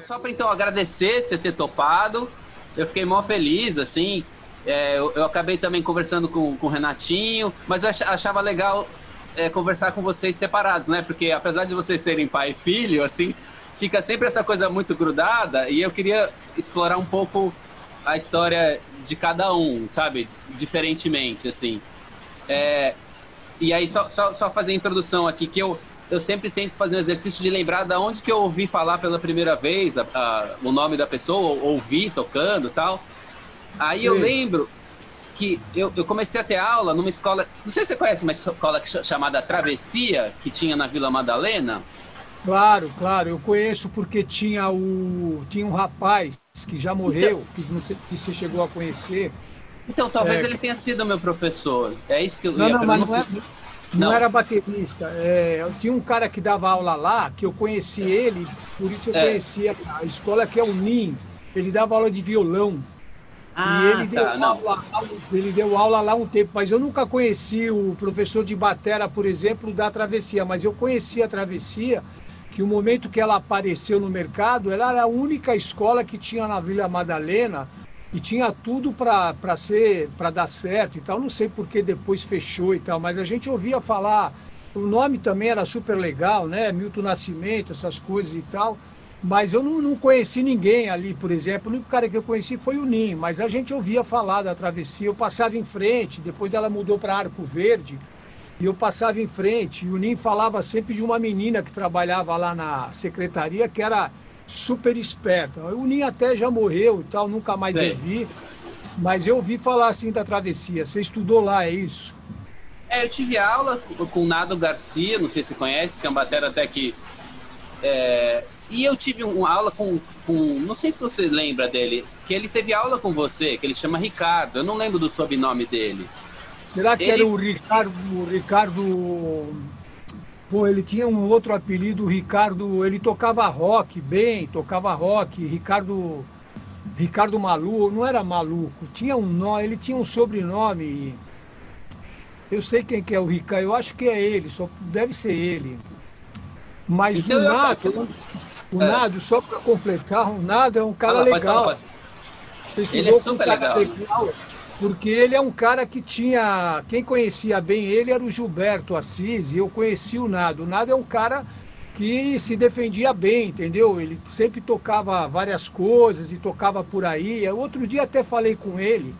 Só para então agradecer você ter topado. Eu fiquei mó feliz, assim. É, eu, eu, acabei também conversando com, com o Renatinho, mas eu achava legal é, conversar com vocês separados, né? Porque apesar de vocês serem pai e filho, assim, fica sempre essa coisa muito grudada e eu queria explorar um pouco a história de cada um, sabe? Diferentemente, assim. É, e aí, só, só, só fazer a introdução aqui, que eu, eu sempre tento fazer um exercício de lembrar da onde que eu ouvi falar pela primeira vez a, a, o nome da pessoa, ouvi tocando tal. Aí Sim. eu lembro que eu, eu comecei a ter aula numa escola. Não sei se você conhece uma escola chamada Travessia, que tinha na Vila Madalena. Claro, claro, eu conheço porque tinha o tinha um rapaz que já morreu, então, que, que você chegou a conhecer. Então, talvez é, ele tenha sido meu professor. É isso que eu não, ia não, mas não, é, não, não, era baterista. É, tinha um cara que dava aula lá, que eu conheci ele, por isso eu é. conhecia a escola que é o NIM. Ele dava aula de violão. Ah, e ele deu, tá, aula, ele deu aula lá um tempo, mas eu nunca conheci o professor de batera, por exemplo, da travessia, mas eu conheci a travessia, que o momento que ela apareceu no mercado, ela era a única escola que tinha na Vila Madalena e tinha tudo para ser para dar certo e tal. Não sei por que depois fechou e tal, mas a gente ouvia falar. O nome também era super legal, né? Milton Nascimento, essas coisas e tal. Mas eu não, não, conheci ninguém ali, por exemplo. O único cara que eu conheci foi o Ninho, mas a gente ouvia falar da travessia. Eu passava em frente, depois ela mudou para Arco Verde, e eu passava em frente. E o Ninho falava sempre de uma menina que trabalhava lá na secretaria, que era super esperta. O Ninho até já morreu e tal, nunca mais Sim. eu vi. Mas eu ouvi falar assim da travessia. Você estudou lá, é isso? É, eu tive aula com o Nado Garcia, não sei se você conhece, que é um batera até que é, e eu tive uma aula com, com. Não sei se você lembra dele, que ele teve aula com você, que ele chama Ricardo. Eu não lembro do sobrenome dele. Será que ele... era o Ricardo. O Ricardo. Pô, ele tinha um outro apelido, Ricardo. Ele tocava rock bem, tocava rock. Ricardo. Ricardo Maluco, não era maluco, tinha um nó, ele tinha um sobrenome. Eu sei quem que é o Ricardo, eu acho que é ele, só deve ser ele. Mas então, o Nado, o é. Nado, só para completar, o Nado é um cara legal. ele é super legal. legal. Porque ele é um cara que tinha. Quem conhecia bem ele era o Gilberto Assis, e eu conheci o Nado. O Nado é um cara que se defendia bem, entendeu? Ele sempre tocava várias coisas e tocava por aí. Outro dia até falei com ele.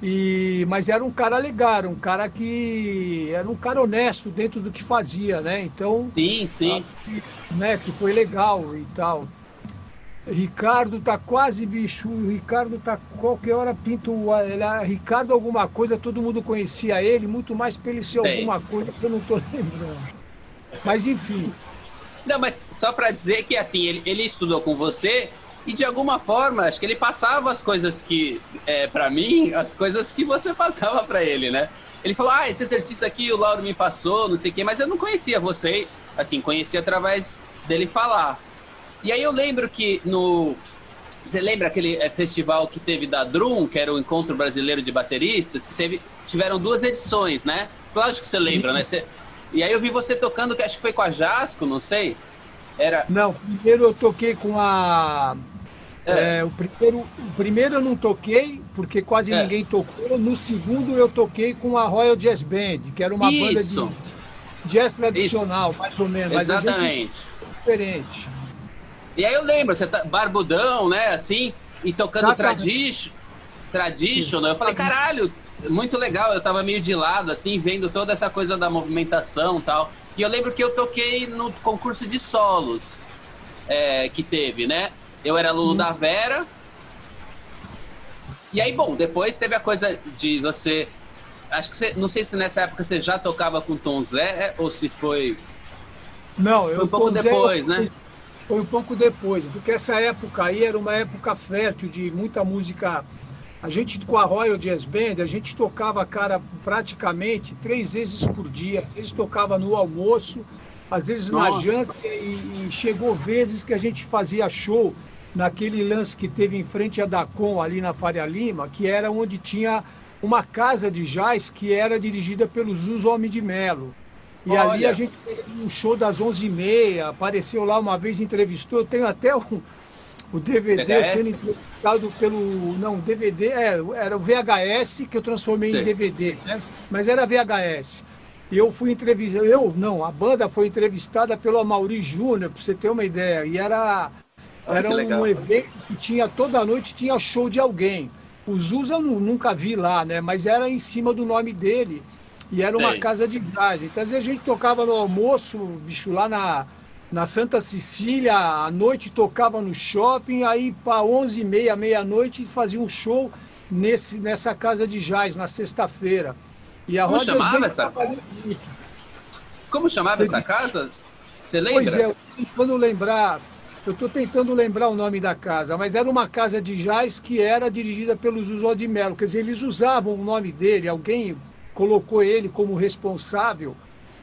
E, mas era um cara legal, um cara que era um cara honesto dentro do que fazia, né? Então, sim, sim, que, né? Que foi legal e tal. Ricardo tá quase bicho, o Ricardo tá qualquer hora pinto, ele, Ricardo alguma coisa, todo mundo conhecia ele, muito mais pelo ser alguma coisa que eu não tô lembrando. Mas enfim. Não, mas só para dizer que assim, ele, ele estudou com você e de alguma forma, acho que ele passava as coisas que, é, para mim, as coisas que você passava para ele, né? Ele falou, ah, esse exercício aqui o Lauro me passou, não sei o quê, mas eu não conhecia você, assim, conhecia através dele falar. E aí eu lembro que no. Você lembra aquele é, festival que teve da Drum, que era o Encontro Brasileiro de Bateristas, que teve, tiveram duas edições, né? Lógico que você lembra, né? Você, e aí eu vi você tocando, que acho que foi com a Jasco, não sei. Era... Não, primeiro eu toquei com a é. É, o, primeiro, o primeiro eu não toquei, porque quase é. ninguém tocou. No segundo eu toquei com a Royal Jazz Band, que era uma Isso. banda de jazz tradicional, Isso. mais ou menos. Exatamente. diferente. E aí eu lembro, você tá barbudão, né, assim, e tocando tradition, traditional. Eu falei, caralho, muito legal. Eu tava meio de lado, assim, vendo toda essa coisa da movimentação e tal. E eu lembro que eu toquei no concurso de solos é, que teve, né? Eu era aluno hum. da Vera. E aí, bom, depois teve a coisa de você. Acho que você. Não sei se nessa época você já tocava com Tom Zé ou se foi. Não, eu. Foi um pouco depois, Zé, né? Foi um pouco depois, porque essa época aí era uma época fértil de muita música. A gente com a Royal Jazz Band, a gente tocava, cara, praticamente três vezes por dia. Às vezes tocava no almoço, às vezes Nossa. na janta, e, e chegou vezes que a gente fazia show naquele lance que teve em frente a Dacom, ali na Faria Lima, que era onde tinha uma casa de jazz que era dirigida pelo Zuz Homem de Melo. E Olha. ali a gente fez um show das 11h30, apareceu lá uma vez, entrevistou, eu tenho até um, o DVD VHS? sendo interpretado pelo. Não, DVD, é, era o VHS que eu transformei Sim. em DVD, né? Mas era VHS. Eu fui entrevistado, eu não, a banda foi entrevistada pelo Amaury Júnior, para você ter uma ideia. E era, era um evento que tinha toda noite tinha show de alguém. O Zusa eu nunca vi lá, né? Mas era em cima do nome dele. E era uma Sim. casa de gás. Então, às vezes a gente tocava no almoço, bicho, lá na, na Santa Cecília, à noite tocava no shopping, aí para 11 e meia, meia-noite, fazia um show nesse, nessa casa de jazz, na sexta-feira. E a Como chamava essa? Como chamava Você... essa casa? Você lembra? Pois é, quando lembrar, eu estou tentando lembrar o nome da casa, mas era uma casa de jazz que era dirigida pelo José de Mello. Quer dizer, eles usavam o nome dele, alguém colocou ele como responsável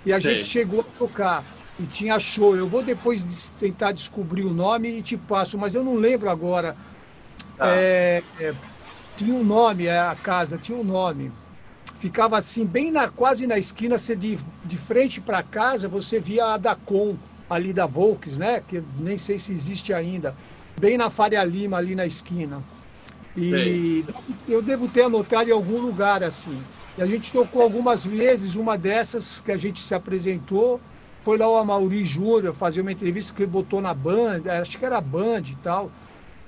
e a Sim. gente chegou a tocar. E tinha show. Eu vou depois tentar descobrir o nome e te passo, mas eu não lembro agora. Ah. É, é, tinha um nome, é, a casa tinha um nome ficava assim, bem na, quase na esquina, você de, de frente para casa, você via a Dacom ali da Volks, né? Que nem sei se existe ainda. Bem na Faria Lima, ali na esquina. E eu devo ter anotado em algum lugar assim. E a gente tocou algumas vezes, uma dessas que a gente se apresentou, foi lá o Amauri Júnior fazer uma entrevista que ele botou na Band, acho que era Band e tal.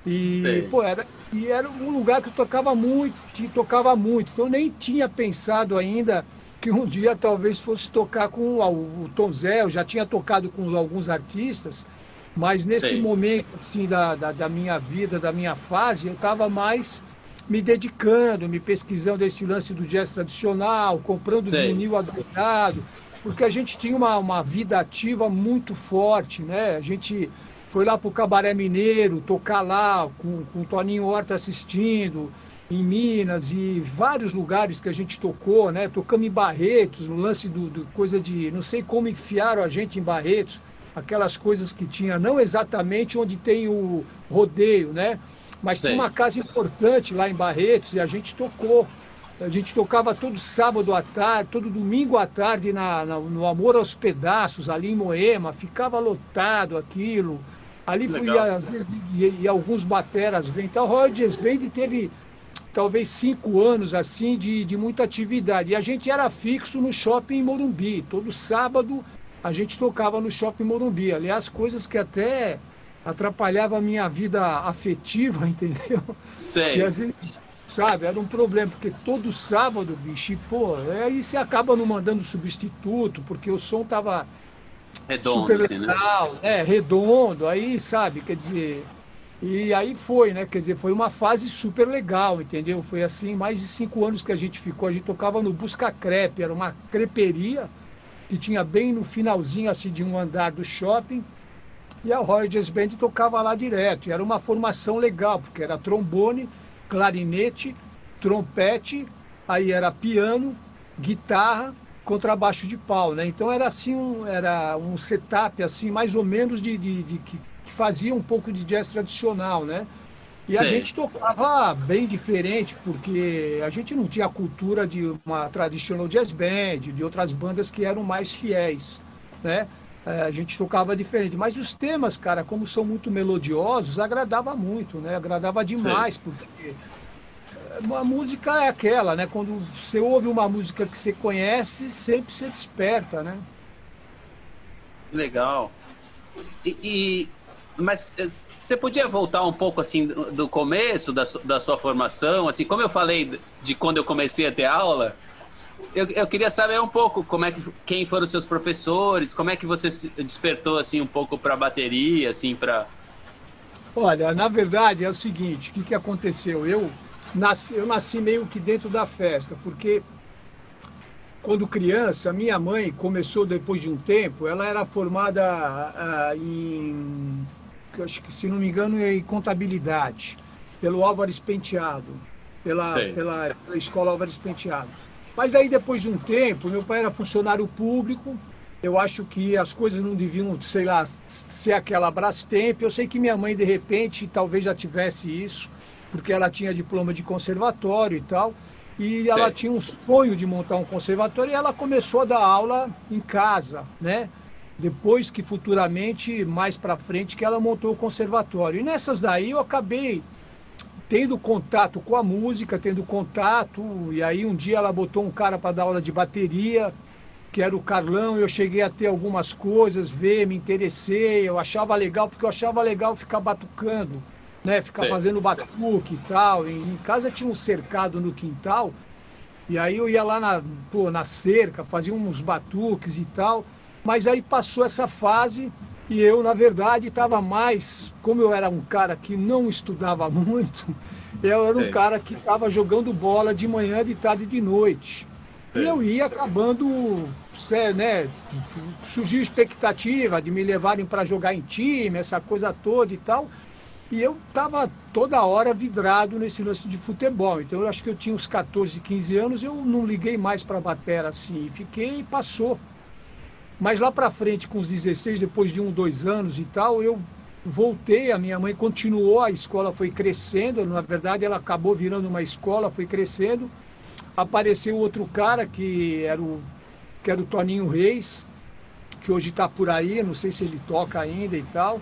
E, pô, era, e era um lugar que eu tocava muito, que tocava muito. Então eu nem tinha pensado ainda que um dia talvez fosse tocar com o, Tom Zé, eu já tinha tocado com alguns artistas, mas nesse Sim. momento assim da, da, da, minha vida, da minha fase, eu estava mais me dedicando, me pesquisando esse lance do jazz tradicional, comprando Sim. vinil agregado, porque a gente tinha uma, uma vida ativa muito forte, né? A gente foi lá para o Cabaré Mineiro, tocar lá com, com o Toninho Horta assistindo, em Minas e vários lugares que a gente tocou, né? Tocamos em Barretos, no lance do, do, coisa de. Não sei como enfiaram a gente em Barretos, aquelas coisas que tinha, não exatamente onde tem o rodeio, né? Mas Sim. tinha uma casa importante lá em Barretos e a gente tocou. A gente tocava todo sábado à tarde, todo domingo à tarde na, na no Amor aos Pedaços, ali em Moema, ficava lotado aquilo. Ali fui, às vezes, e, e, alguns bateras vêm. Então, o Royal Jazz Band teve talvez cinco anos assim de, de muita atividade. E a gente era fixo no shopping Morumbi. Todo sábado a gente tocava no shopping Morumbi. Aliás, coisas que até atrapalhava a minha vida afetiva, entendeu? Sei. sabe, era um problema, porque todo sábado, bicho, e, pô, aí você acaba não mandando substituto, porque o som tava Redondo, super legal, assim, né? É, redondo, aí, sabe, quer dizer. E aí foi, né? Quer dizer, foi uma fase super legal, entendeu? Foi assim, mais de cinco anos que a gente ficou. A gente tocava no Busca Crepe, era uma creperia que tinha bem no finalzinho assim de um andar do shopping. E a Royal Jazz Band tocava lá direto. E era uma formação legal, porque era trombone, clarinete, trompete, aí era piano, guitarra contrabaixo de pau, né? Então era assim um, era um setup assim mais ou menos de, de, de que, fazia um pouco de jazz tradicional, né? E Sim. a gente tocava bem diferente porque a gente não tinha a cultura de uma traditional jazz band, de outras bandas que eram mais fiéis, né? É, a gente tocava diferente, mas os temas, cara, como são muito melodiosos, agradava muito, né? Agradava demais, Sim. porque a música é aquela, né? Quando você ouve uma música que você conhece, sempre você desperta, né? Legal. E, e mas eh, você podia voltar um pouco assim do, do começo da, da sua formação, assim, como eu falei de quando eu comecei a ter aula, eu, eu queria saber um pouco como é que quem foram os seus professores, como é que você despertou assim um pouco para bateria, assim para Olha, na verdade é o seguinte, o que, que aconteceu? Eu nasci, eu nasci meio que dentro da festa, porque quando criança, minha mãe começou depois de um tempo, ela era formada uh, em, acho que se não me engano, em contabilidade, pelo Álvares Penteado, pela, pela, pela escola Álvares Penteado. Mas aí depois de um tempo, meu pai era funcionário público, eu acho que as coisas não deviam, sei lá, ser aquela Brastemp. Eu sei que minha mãe, de repente, talvez já tivesse isso porque ela tinha diploma de conservatório e tal. E ela tinha um sonho de montar um conservatório e ela começou a dar aula em casa, né? Depois que futuramente, mais para frente, que ela montou o conservatório. E nessas daí eu acabei tendo contato com a música, tendo contato, e aí um dia ela botou um cara para dar aula de bateria, que era o Carlão, eu cheguei a ter algumas coisas, ver, me interessei, eu achava legal, porque eu achava legal ficar batucando, né? Ficar sim, fazendo batuque sim. e tal. Em, em, casa tinha um cercado no quintal, e aí eu ia lá na, pô, na cerca, fazia uns batuques e tal. Mas aí passou essa fase e eu, na verdade, estava mais, como eu era um cara que não estudava muito, eu era um cara que estava jogando bola de manhã, de tarde e de noite. E eu ia acabando, né, surgiu expectativa de me levarem para jogar em time, essa coisa toda e tal. E eu estava toda hora vidrado nesse lance de futebol. Então eu acho que eu tinha uns 14, 15 anos, eu não liguei mais para a batera assim. Fiquei e passou. Mas lá para frente, com os 16, depois de um, dois anos e tal, eu voltei, a minha mãe continuou, a escola foi crescendo, na verdade ela acabou virando uma escola, foi crescendo apareceu outro cara que era o, que era o Toninho Reis, que hoje está por aí, não sei se ele toca ainda e tal.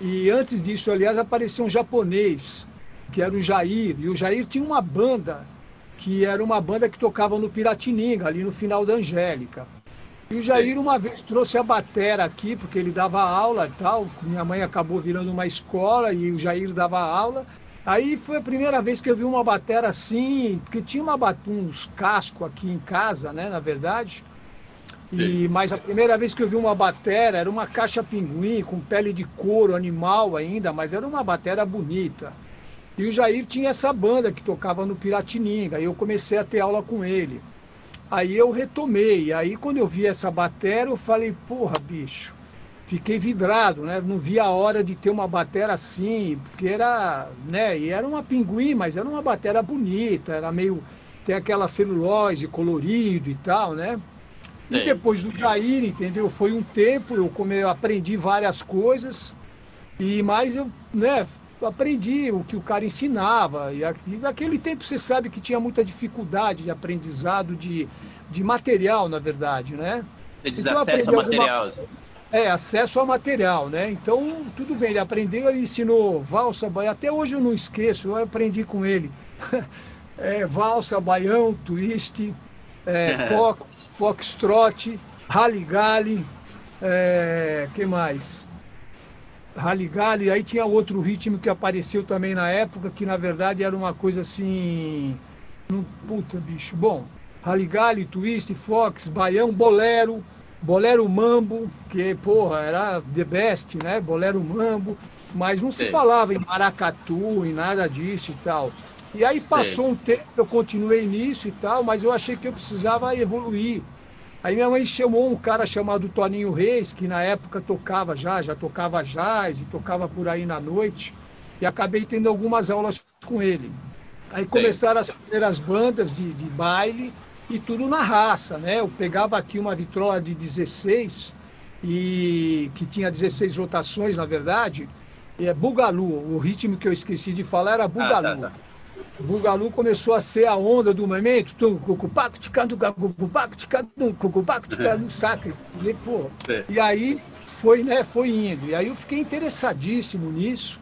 E antes disso, aliás, apareceu um japonês, que era o Jair. E o Jair tinha uma banda, que era uma banda que tocava no Piratininga, ali no final da Angélica. E o Jair uma vez trouxe a batera aqui, porque ele dava aula e tal. Minha mãe acabou virando uma escola e o Jair dava aula. Aí foi a primeira vez que eu vi uma batera assim, porque tinha uma, uns casco aqui em casa, né, na verdade. E, mas a primeira vez que eu vi uma batera era uma caixa pinguim com pele de couro animal ainda, mas era uma batera bonita. E o Jair tinha essa banda que tocava no Piratininga, e eu comecei a ter aula com ele. Aí eu retomei, aí quando eu vi essa batera eu falei, porra, bicho, fiquei vidrado, né? Não via a hora de ter uma batera assim, porque era, né? E era uma pinguim, mas era uma batera bonita, era meio tem aquela celulose colorido e tal, né? E depois do Jair, entendeu? Foi um tempo, eu, come, eu aprendi várias coisas, e mais eu, né, aprendi o que o cara ensinava. E, e naquele tempo você sabe que tinha muita dificuldade de aprendizado de, de material, na verdade, né? Você diz então, acesso a material. Alguma... É, acesso ao material, né? Então, tudo bem, ele aprendeu, ele ensinou valsa, baião, até hoje eu não esqueço, eu aprendi com ele. é, valsa, baião, twist, é, fox, foxtrot, rally é, que mais? Rally aí tinha outro ritmo que apareceu também na época, que na verdade era uma coisa assim... Puta, bicho, bom, rally twist, fox, baião, bolero Bolero Mambo, que, porra, era the best, né? Bolero Mambo, mas não se falava em maracatu, em nada disso e tal. E aí passou Sim. um tempo, eu continuei nisso e tal, mas eu achei que eu precisava evoluir. Aí minha mãe chamou um cara chamado Toninho Reis, que na época tocava já, já tocava jazz e tocava por aí na noite, e acabei tendo algumas aulas com ele. Aí começaram as primeiras bandas de, de baile, e tudo na raça, né? Eu pegava aqui uma vitrola de 16 e que tinha 16 rotações, na verdade, é Bugalu, o ritmo que eu esqueci de falar era Bugalu. Ah, tá, tá. Bugalu começou a ser a onda do momento, cucupaco, ticando, cucupaco, ticando, cucupaco, ticando, saca? E, pô, e aí foi, né, foi indo. E aí eu fiquei interessadíssimo nisso.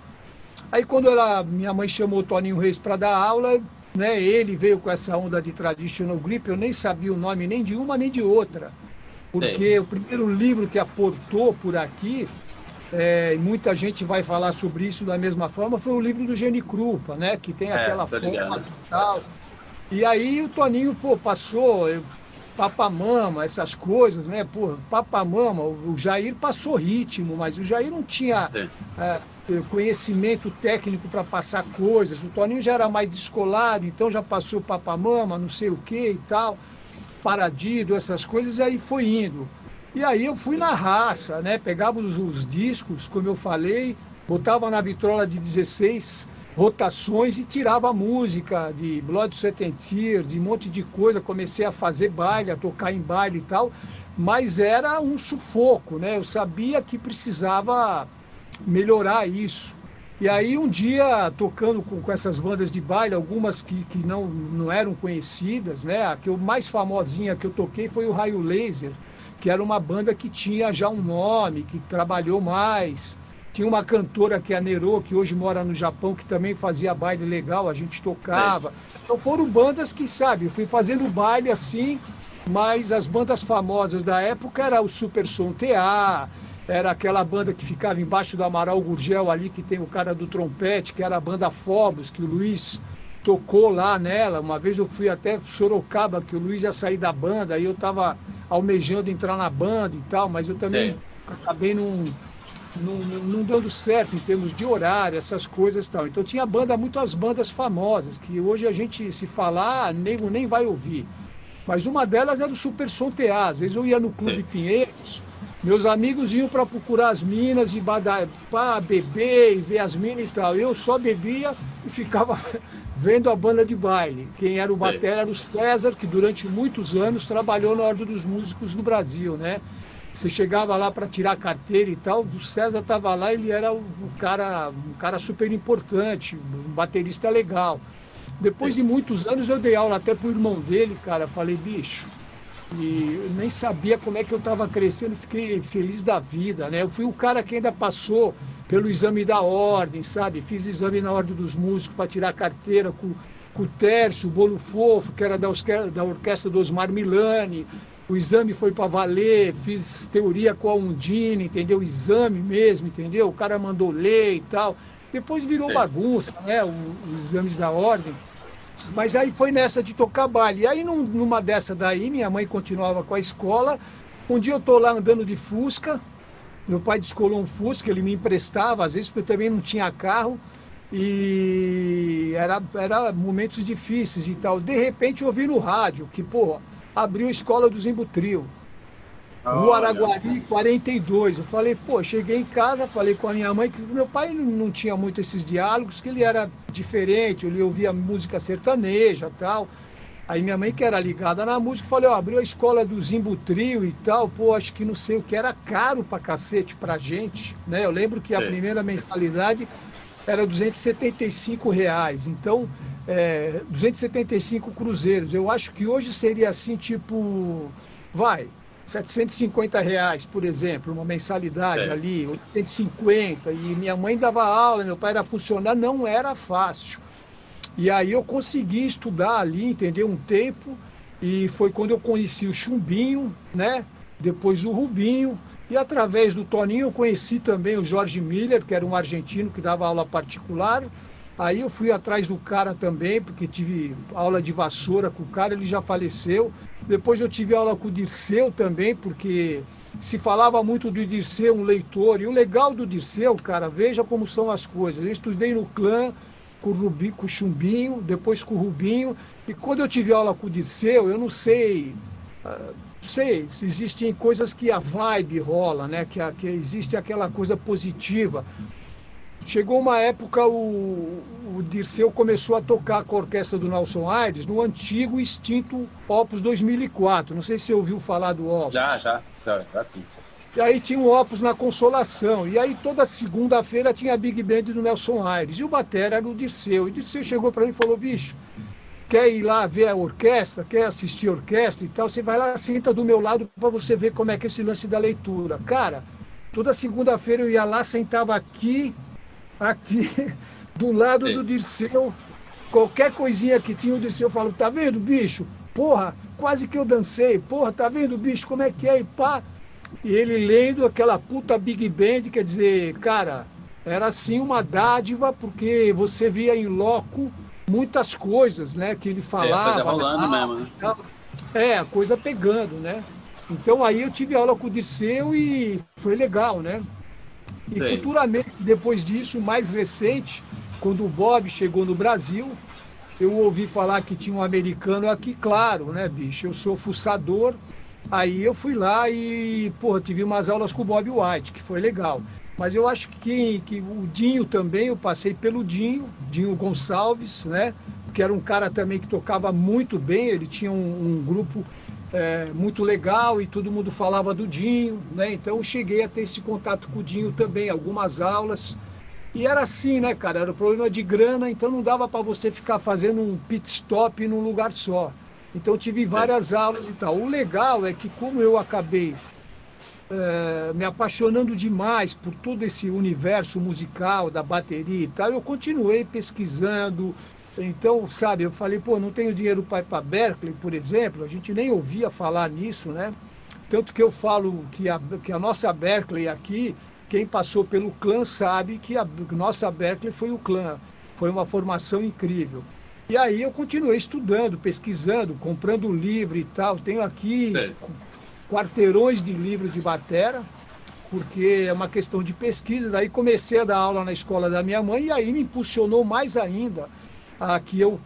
Aí quando ela, minha mãe chamou o Toninho Reis para dar aula, né? Ele veio com essa onda de traditional grip, eu nem sabia o nome nem de uma nem de outra. Porque o primeiro livro que aportou por aqui, é, muita gente vai falar sobre isso da mesma forma, foi o livro do Gene Krupa, né? Que tem é, aquela foto e tal. E aí o Toninho, pô, passou, eu, papamama, essas coisas, né? Pô, papamama, o Jair passou ritmo, mas o Jair não tinha é, conhecimento técnico para passar coisas. O Toninho já era mais descolado, então já passou papamama, não sei o que e tal, paradido, essas coisas, e aí foi indo. E aí eu fui na raça, né? Pegava os, os discos, como eu falei, botava na vitrola de 16 rotações e tirava música de Blood, Sweat and Tears, de um monte de coisa. Comecei a fazer baile, a tocar em baile e tal, mas era um sufoco, né? Eu sabia que precisava melhorar isso. E aí um dia, tocando com, com essas bandas de baile, algumas que, que não, não eram conhecidas, né? A que eu mais famosinha que eu toquei foi o Raio Laser, que era uma banda que tinha já um nome, que trabalhou mais. Tinha uma cantora que é a Nero, que hoje mora no Japão, que também fazia baile legal, a gente tocava. Então foram bandas que, sabe, eu fui fazendo baile assim, mas as bandas famosas da época era o Super Som TA, era aquela banda que ficava embaixo do Amaral Gurgel ali, que tem o cara do trompete, que era a banda Fobos, que o Luiz tocou lá nela. Uma vez eu fui até Sorocaba, que o Luiz ia sair da banda, aí eu estava almejando entrar na banda e tal, mas eu também Sim. acabei não, não, não, dando certo em termos de horário, essas coisas e tal. Então tinha banda, muitas bandas famosas, que hoje a gente, se falar, nem, nem vai ouvir. Mas uma delas era o Super Som. Às vezes eu ia no Clube Sim. Pinheiros, meus amigos iam para procurar as minas e para beber e ver as minas e tal. Eu só bebia e ficava vendo a banda de baile. Quem era o batera era o César, que durante muitos anos trabalhou na Ordem dos Músicos no Brasil, né? Você chegava lá para tirar carteira e tal, o César estava lá, ele era um cara, um cara super importante, um baterista legal. Depois de muitos anos eu dei aula até pro irmão dele, cara, falei, bicho, e eu nem sabia como é que eu estava crescendo, fiquei feliz da vida, né? Eu fui o cara que ainda passou pelo exame da ordem, sabe? Fiz exame na ordem dos músicos para tirar carteira com, com o Tércio, o Bolo Fofo, que era da, da orquestra do Osmar Milani. O exame foi para valer, fiz teoria com a Undine, entendeu? Exame mesmo, entendeu? O cara mandou ler e tal. Depois virou bagunça, né? os exames da ordem. Mas aí foi nessa de tocar baile. E aí numa dessa daí, minha mãe continuava com a escola. Um dia eu tô lá andando de Fusca. Meu pai descolou um Fusca, ele me emprestava, às vezes porque eu também não tinha carro. E era, era momentos difíceis e tal. De repente eu ouvi no rádio que, pô, abriu a escola do Zimbutril. Rua Araguari 42. Eu falei, pô, cheguei em casa, falei com a minha mãe que meu pai não tinha muito esses diálogos, que ele era diferente, ele ouvia música sertaneja tal. Aí minha mãe, que era ligada na música, falou, ó, abriu a escola do Zimbo Trio e tal, pô, acho que não sei o que, era caro pra cacete pra gente, né? Eu lembro que a é. primeira mensalidade era 275 reais, então, é, 275 cruzeiros. Eu acho que hoje seria assim, tipo, vai, 750 reais, por exemplo, uma mensalidade é. ali, 850, e minha mãe dava aula, meu pai era funcionário, não era fácil. E aí eu consegui estudar ali, entendeu, um tempo, e foi quando eu conheci o Chumbinho, né, depois o Rubinho, e através do Toninho eu conheci também o Jorge Miller, que era um argentino que dava aula particular, Aí eu fui atrás do cara também, porque tive aula de vassoura com o cara, ele já faleceu. Depois eu tive aula com o Dirceu também, porque se falava muito do Dirceu, um leitor. E o legal do Dirceu, cara, veja como são as coisas. Eu estudei no clã com o, Rubi, com o Chumbinho, depois com o Rubinho. E quando eu tive aula com o Dirceu, eu não sei. Uh, sei, existem coisas que a vibe rola, né? Que, a, que existe aquela coisa positiva. Chegou uma época, o, o Dirceu começou a tocar com a orquestra do Nelson Aires no antigo extinto Opus 2004. Não sei se você ouviu falar do Opus. Já, já, já, já sim. E aí tinha o Opus na Consolação. E aí toda segunda-feira tinha a Big Band do Nelson Aires. E o batera era o Dirceu. E o Dirceu chegou para mim e falou, bicho, quer ir lá ver a orquestra, quer assistir a orquestra e tal, você vai lá, senta do meu lado para você ver como é que é esse lance da leitura. Cara, toda segunda-feira eu ia lá, sentava aqui aqui do lado do Dirceu. Qualquer coisinha que tinha o Dirceu, eu falo, tá vendo, bicho? Porra, quase que eu dancei. Porra, tá vendo, bicho, como é que é? E pá. E ele lendo aquela puta Big Band, quer dizer, cara, era assim uma dádiva, porque você via em loco muitas coisas, né, que ele falava. É, coisa rolando né? mesmo, né? É, a coisa pegando, né? Então aí eu tive aula com o Dirceu e foi legal, né? E Sei. futuramente, depois disso, mais recente, quando o Bob chegou no Brasil, eu ouvi falar que tinha um americano aqui, claro, né, bicho? Eu sou fuçador. Aí eu fui lá e, porra, tive umas aulas com o Bob White, que foi legal. Mas eu acho que, que o Dinho também, eu passei pelo Dinho, Dinho Gonçalves, né? Que era um cara também que tocava muito bem, ele tinha um, um grupo é, muito legal e todo mundo falava do Dinho, né? Então eu cheguei a ter esse contato com o Dinho também, algumas aulas. E era assim, né, cara? Era o problema de grana, então não dava para você ficar fazendo um pit stop num lugar só. Então tive várias aulas e tal. O legal é que como eu acabei é, me apaixonando demais por todo esse universo musical da bateria e tal, eu continuei pesquisando. Então, sabe, eu falei, pô, não tenho dinheiro para ir para Berkeley, por exemplo, a gente nem ouvia falar nisso, né? Tanto que eu falo que a, que a nossa Berkeley aqui, quem passou pelo clã sabe que a nossa Berkeley foi o clã. Foi uma formação incrível. E aí eu continuei estudando, pesquisando, comprando livro e tal. Tenho aqui quarteirões de livro de batera, porque é uma questão de pesquisa. Daí comecei a dar aula na escola da minha mãe e aí me impulsionou mais ainda a que eu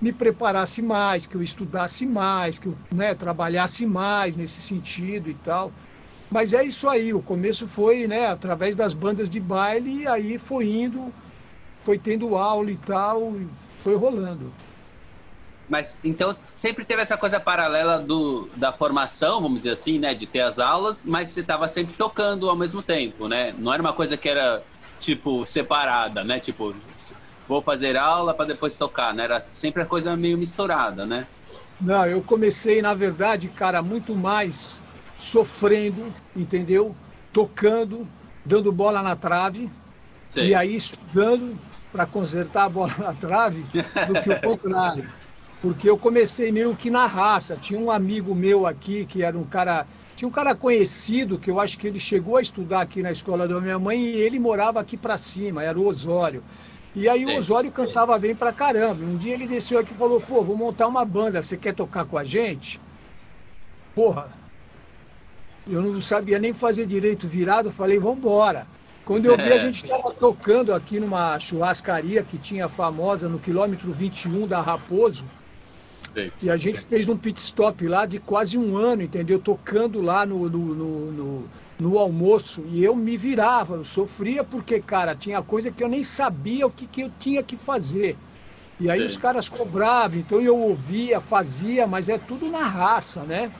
me preparasse mais, que eu estudasse mais, que eu né, trabalhasse mais nesse sentido e tal. Mas é isso aí, o começo foi né, através das bandas de baile e aí foi indo, foi tendo aula e tal, e foi rolando. Mas então sempre teve essa coisa paralela do, da formação, vamos dizer assim, né? De ter as aulas, mas você estava sempre tocando ao mesmo tempo, né? Não era uma coisa que era, tipo, separada, né? Tipo, vou fazer aula para depois tocar, né? Era sempre a coisa meio misturada, né? Não, eu comecei, na verdade, cara, muito mais sofrendo, entendeu? Tocando, dando bola na trave, Sim. e aí estudando para consertar a bola na trave, do que o contrário porque eu comecei meio que na raça. Tinha um amigo meu aqui que era um cara. Tinha um cara conhecido que eu acho que ele chegou a estudar aqui na escola da minha mãe e ele morava aqui para cima, era o Osório. E aí o Osório cantava bem pra caramba. Um dia ele desceu aqui e falou: pô, vou montar uma banda, você quer tocar com a gente? Porra, eu não sabia nem fazer direito virado, falei: vambora. Quando eu vi, a gente estava tocando aqui numa churrascaria que tinha famosa no quilômetro 21 da Raposo. E a gente fez um pit stop lá de quase um ano, entendeu? Tocando lá no, no, no, no, no almoço. E eu me virava, eu sofria porque, cara, tinha coisa que eu nem sabia o que, que eu tinha que fazer. E aí Sim. os caras cobravam, então eu ouvia, fazia, mas é tudo na raça, né?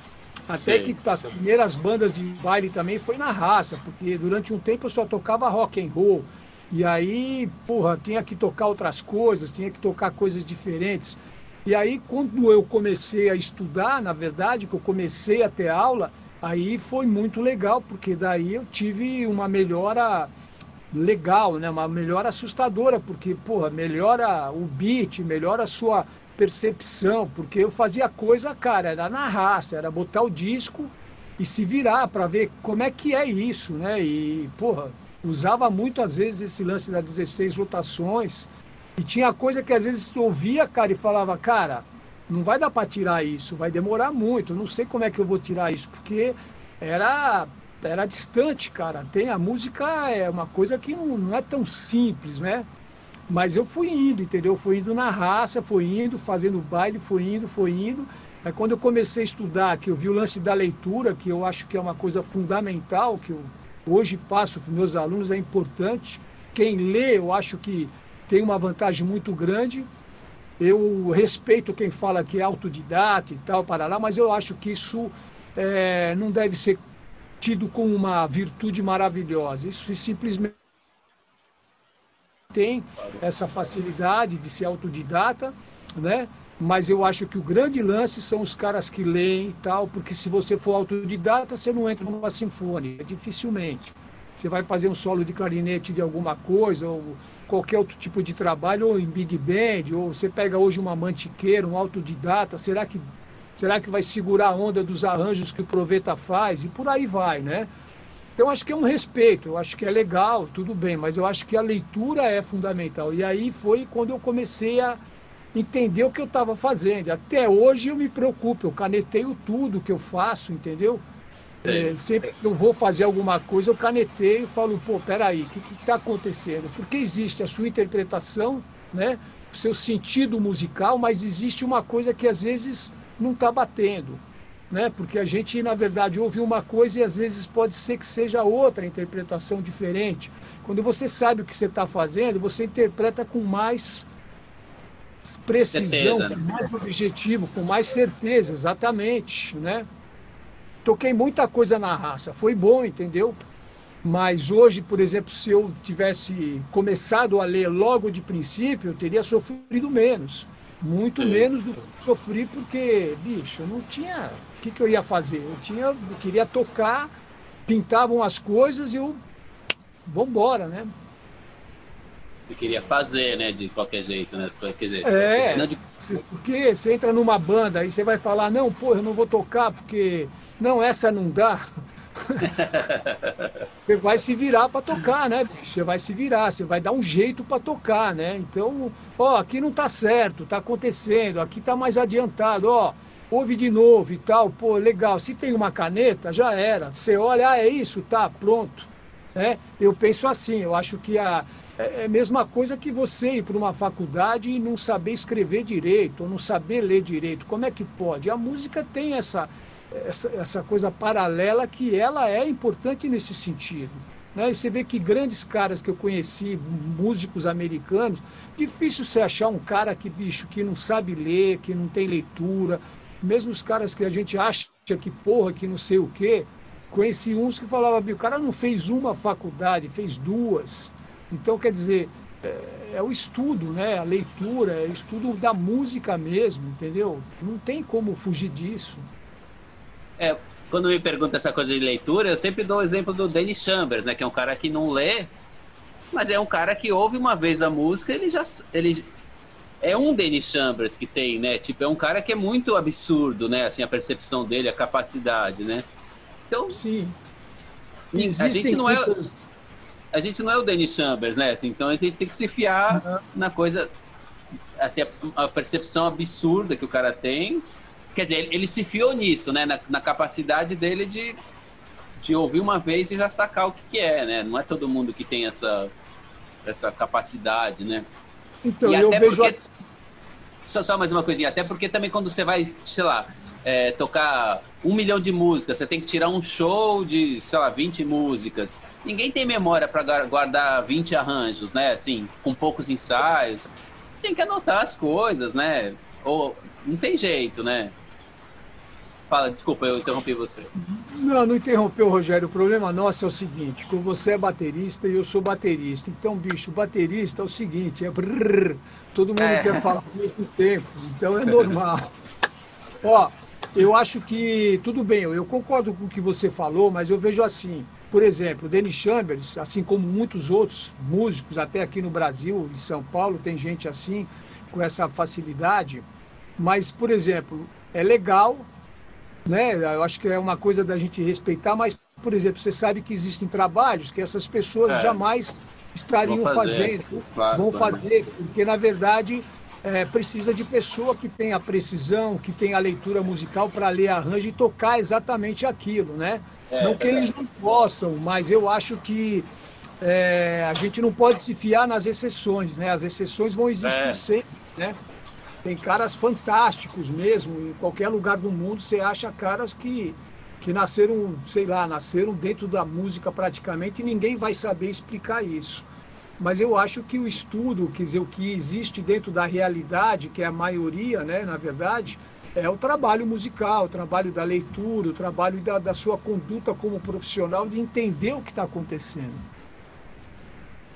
Até Sim. que as primeiras bandas de baile também foi na raça, porque durante um tempo eu só tocava rock and roll. E aí, porra, tinha que tocar outras coisas, tinha que tocar coisas diferentes. E aí, quando eu comecei a estudar, na verdade, que eu comecei a ter aula, aí foi muito legal, porque daí eu tive uma melhora legal, né? uma melhora assustadora, porque, porra, melhora o beat, melhora a sua percepção, porque eu fazia coisa, cara, era na raça, era botar o disco e se virar para ver como é que é isso, né? E, porra, usava muito às vezes esse lance das 16 rotações, e tinha coisa que às vezes ouvia, cara, e falava, cara, não vai dar para tirar isso, vai demorar muito, não sei como é que eu vou tirar isso, porque era era distante, cara. Tem a música é uma coisa que não, não é tão simples, né? Mas eu fui indo, entendeu? Fui indo na raça, fui indo, fazendo baile, fui indo, fui indo. Aí quando eu comecei a estudar, que eu vi o lance da leitura, que eu acho que é uma coisa fundamental, que eu hoje passo para meus alunos, é importante. Quem lê, eu acho que tem uma vantagem muito grande. Eu respeito quem fala que é autodidata e tal, para lá, mas eu acho que isso é, não deve ser tido como uma virtude maravilhosa. Isso simplesmente tem essa facilidade de ser autodidata, né? Mas eu acho que o grande lance são os caras que leem e tal, porque se você for autodidata, você não entra numa sinfônica, dificilmente. Você vai fazer um solo de clarinete de alguma coisa, ou qualquer outro tipo de trabalho, ou em big band, ou você pega hoje uma mantiqueira, um autodidata, será que, será que vai segurar a onda dos arranjos que o Proveta faz? E por aí vai, né? Então, acho que é um respeito, eu acho que é legal, tudo bem, mas eu acho que a leitura é fundamental. E aí foi quando eu comecei a entender o que eu estava fazendo. Até hoje eu me preocupo, eu caneteio tudo que eu faço, entendeu? É, sempre que eu vou fazer alguma coisa, eu caneteio e falo, pô, peraí, o que está acontecendo? Porque existe a sua interpretação, né? o seu sentido musical, mas existe uma coisa que às vezes não está batendo. Né? Porque a gente, na verdade, ouve uma coisa e às vezes pode ser que seja outra interpretação diferente. Quando você sabe o que você está fazendo, você interpreta com mais precisão, certeza, né? com mais objetivo, com mais certeza, exatamente, né? toquei muita coisa na raça, foi bom, entendeu? Mas hoje, por exemplo, se eu tivesse começado a ler logo de princípio, eu teria sofrido menos. Muito Sim. menos do que sofri, porque, bicho, eu não tinha. O que, que eu ia fazer? Eu, tinha, eu queria tocar pintavam as coisas e eu. Vambora, né? Você queria fazer, né? De qualquer jeito, né? Quer dizer, é, de... porque você entra numa banda e você vai falar, não, porra, eu não vou tocar porque. Não, essa não dá. você vai se virar para tocar, né? Você vai se virar, você vai dar um jeito para tocar, né? Então, ó, aqui não tá certo, tá acontecendo, aqui tá mais adiantado, ó, ouve de novo e tal, pô, legal. Se tem uma caneta, já era. Você olha, ah, é isso, tá, pronto. Né? Eu penso assim, eu acho que a, é, é a mesma coisa que você ir para uma faculdade e não saber escrever direito, ou não saber ler direito. Como é que pode? A música tem essa, essa, essa coisa paralela que ela é importante nesse sentido. Né? E você vê que grandes caras que eu conheci, músicos americanos, difícil você achar um cara que, bicho, que não sabe ler, que não tem leitura. Mesmo os caras que a gente acha que porra, que não sei o quê, conheci uns que falavam, o cara não fez uma faculdade, fez duas. Então, quer dizer, é, é, o estudo, né? a leitura, é o estudo da música mesmo, entendeu? Não tem como fugir disso. É, quando me pergunta essa coisa de leitura, eu sempre dou o exemplo do Danny Chambers, né? Que é um cara que não lê, mas é um cara que ouve uma vez a música, ele já. Ele, é um Danny Chambers que tem, né? Tipo, é um cara que é muito absurdo, né? Assim, a percepção dele, a capacidade, né? Então, sim. Existem a gente não é a gente não é o Danny Chambers, né? Assim, então a gente tem que se fiar uhum. na coisa, assim, a, a, percepção absurda que o cara tem. Quer dizer, ele, ele se fiou nisso, né? Na, na, capacidade dele de, de ouvir uma vez e já sacar o que, que é, né? Não é todo mundo que tem essa, essa capacidade, né? Então, e eu vejo... Porque, só, só mais uma coisinha, até porque também quando você vai, sei lá, é, tocar um milhão de músicas, você tem que tirar um show de, sei lá, 20 músicas. Ninguém tem memória para guardar 20 arranjos, né? Assim, com poucos ensaios. Tem que anotar as coisas, né? Ou não tem jeito, né? Fala, desculpa, eu interrompi você. Não, não interrompeu, Rogério. O problema nosso é o seguinte: como você é baterista e eu sou baterista. Então, bicho, baterista é o seguinte: é brrr, todo mundo é. quer falar ao mesmo tempo. Então é normal. Ó, eu acho que, tudo bem, eu concordo com o que você falou, mas eu vejo assim, por exemplo, Denis Chambers, assim como muitos outros músicos, até aqui no Brasil, em São Paulo, tem gente assim, com essa facilidade, mas, por exemplo, é legal, né? Eu acho que é uma coisa da gente respeitar, mas, por exemplo, você sabe que existem trabalhos que essas pessoas é. jamais estariam fazendo, claro, vão claro. fazer, porque, na verdade, é, precisa de pessoa que tenha a precisão, que tenha a leitura musical para ler arranjo e tocar exatamente aquilo, né? É, não que eles não possam, mas eu acho que é, a gente não pode se fiar nas exceções, né? As exceções vão existir é. sempre, né? Tem caras fantásticos mesmo, em qualquer lugar do mundo você acha caras que, que nasceram, sei lá, nasceram dentro da música praticamente e ninguém vai saber explicar isso. Mas eu acho que o estudo, quer dizer, o que existe dentro da realidade, que é a maioria, né, na verdade, é o trabalho musical, o trabalho da leitura, o trabalho da, da sua conduta como profissional de entender o que está acontecendo.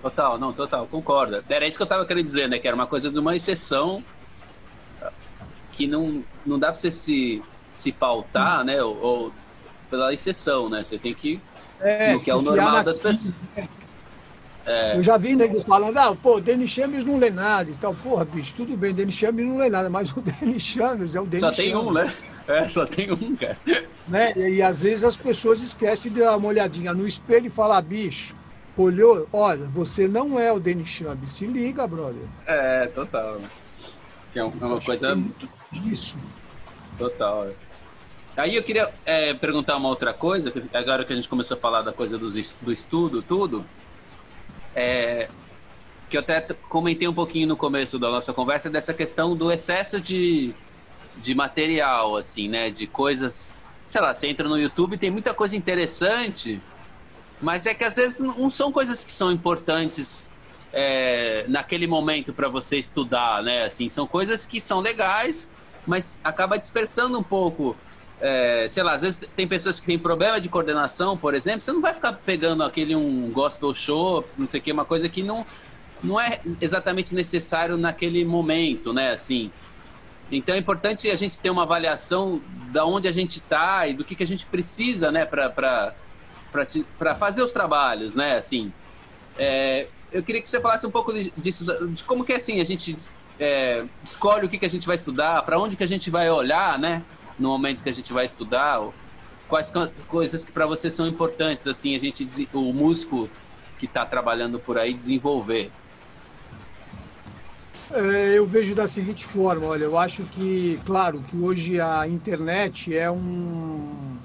Total, não, total, concordo. Era isso que eu estava querendo dizer, né? Que era uma coisa de uma exceção que não, não dá para você se, se pautar, né? Ou, ou, pela exceção, né? Você tem que. É, no que é o normal das pessoas. Né? É. Eu já vi nego falando, ah, pô, Denis Chambers não lê nada e tal. Porra, bicho, tudo bem, Denis Chambers não lê nada, mas o Denis Chambers é o Denis Só tem um, né? É, só tem um, cara. Né? E, e, às vezes as pessoas esquecem de dar uma olhadinha no espelho e falar, bicho, olhou, olha, você não é o Denis Chambers, se liga, brother. É, total. É, é uma coisa... Isso. Total, é. Aí eu queria é, perguntar uma outra coisa, agora que a gente começou a falar da coisa do, do estudo, tudo, é, que eu até comentei um pouquinho no começo da nossa conversa, dessa questão do excesso de, de material, assim, né? De coisas. Sei lá, você entra no YouTube tem muita coisa interessante, mas é que às vezes não são coisas que são importantes é, naquele momento para você estudar, né? Assim, são coisas que são legais, mas acaba dispersando um pouco é, sei lá, às vezes tem pessoas que têm problema de coordenação, por exemplo, você não vai ficar pegando aquele um gospel show, não sei o que, uma coisa que não, não é exatamente necessário naquele momento, né, assim. Então é importante a gente ter uma avaliação da onde a gente está e do que, que a gente precisa, né, para fazer os trabalhos, né? Assim, é, eu queria que você falasse um pouco disso, de como que é assim, a gente é, escolhe o que, que a gente vai estudar, para onde que a gente vai olhar, né? No momento que a gente vai estudar, quais coisas que para você são importantes, assim, a gente, o músico que está trabalhando por aí desenvolver. É, eu vejo da seguinte forma, olha, eu acho que, claro, que hoje a internet é um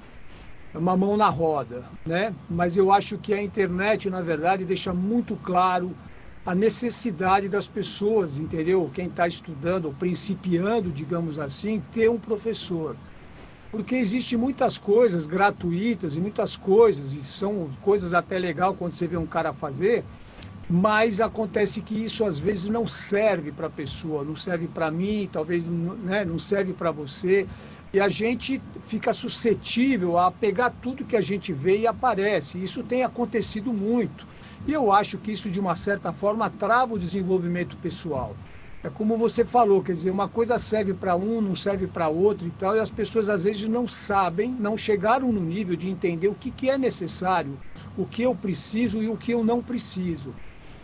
uma mão na roda, né? Mas eu acho que a internet, na verdade, deixa muito claro a necessidade das pessoas, entendeu? Quem está estudando, ou principiando, digamos assim, ter um professor. Porque existe muitas coisas gratuitas e muitas coisas, e são coisas até legal quando você vê um cara fazer, mas acontece que isso às vezes não serve para a pessoa, não serve para mim, talvez né, não serve para você. E a gente fica suscetível a pegar tudo que a gente vê e aparece. Isso tem acontecido muito. E eu acho que isso, de uma certa forma, trava o desenvolvimento pessoal. É como você falou, quer dizer, uma coisa serve para um, não serve para outro e tal, e as pessoas às vezes não sabem, não chegaram no nível de entender o que, que é necessário, o que eu preciso e o que eu não preciso.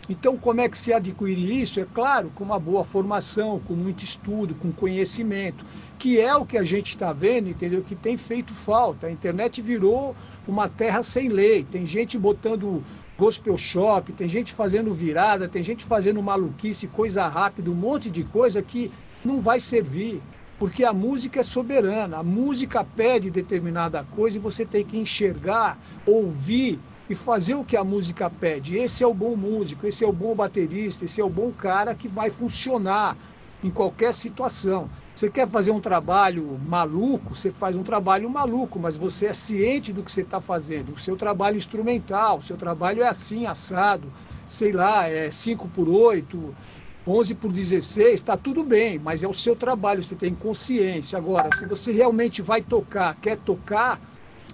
Então, como é que se adquire isso? É claro, com uma boa formação, com muito estudo, com conhecimento, que é o que a gente está vendo, entendeu? Que tem feito falta. A internet virou uma terra sem lei. Tem gente botando gospel shop, tem gente fazendo virada, tem gente fazendo maluquice, coisa rápida, um monte de coisa que não vai servir. Porque a música é soberana, a música pede determinada coisa e você tem que enxergar, ouvir e fazer o que a música pede. Esse é o bom músico, esse é o bom baterista, esse é o bom cara que vai funcionar em qualquer situação. Você quer fazer um trabalho maluco, você faz um trabalho maluco, mas você é ciente do que você está fazendo. O seu trabalho instrumental, o seu trabalho é assim, assado, sei lá, é 5 por 8, 11 por 16, está tudo bem, mas é o seu trabalho, você tem consciência. Agora, se você realmente vai tocar, quer tocar,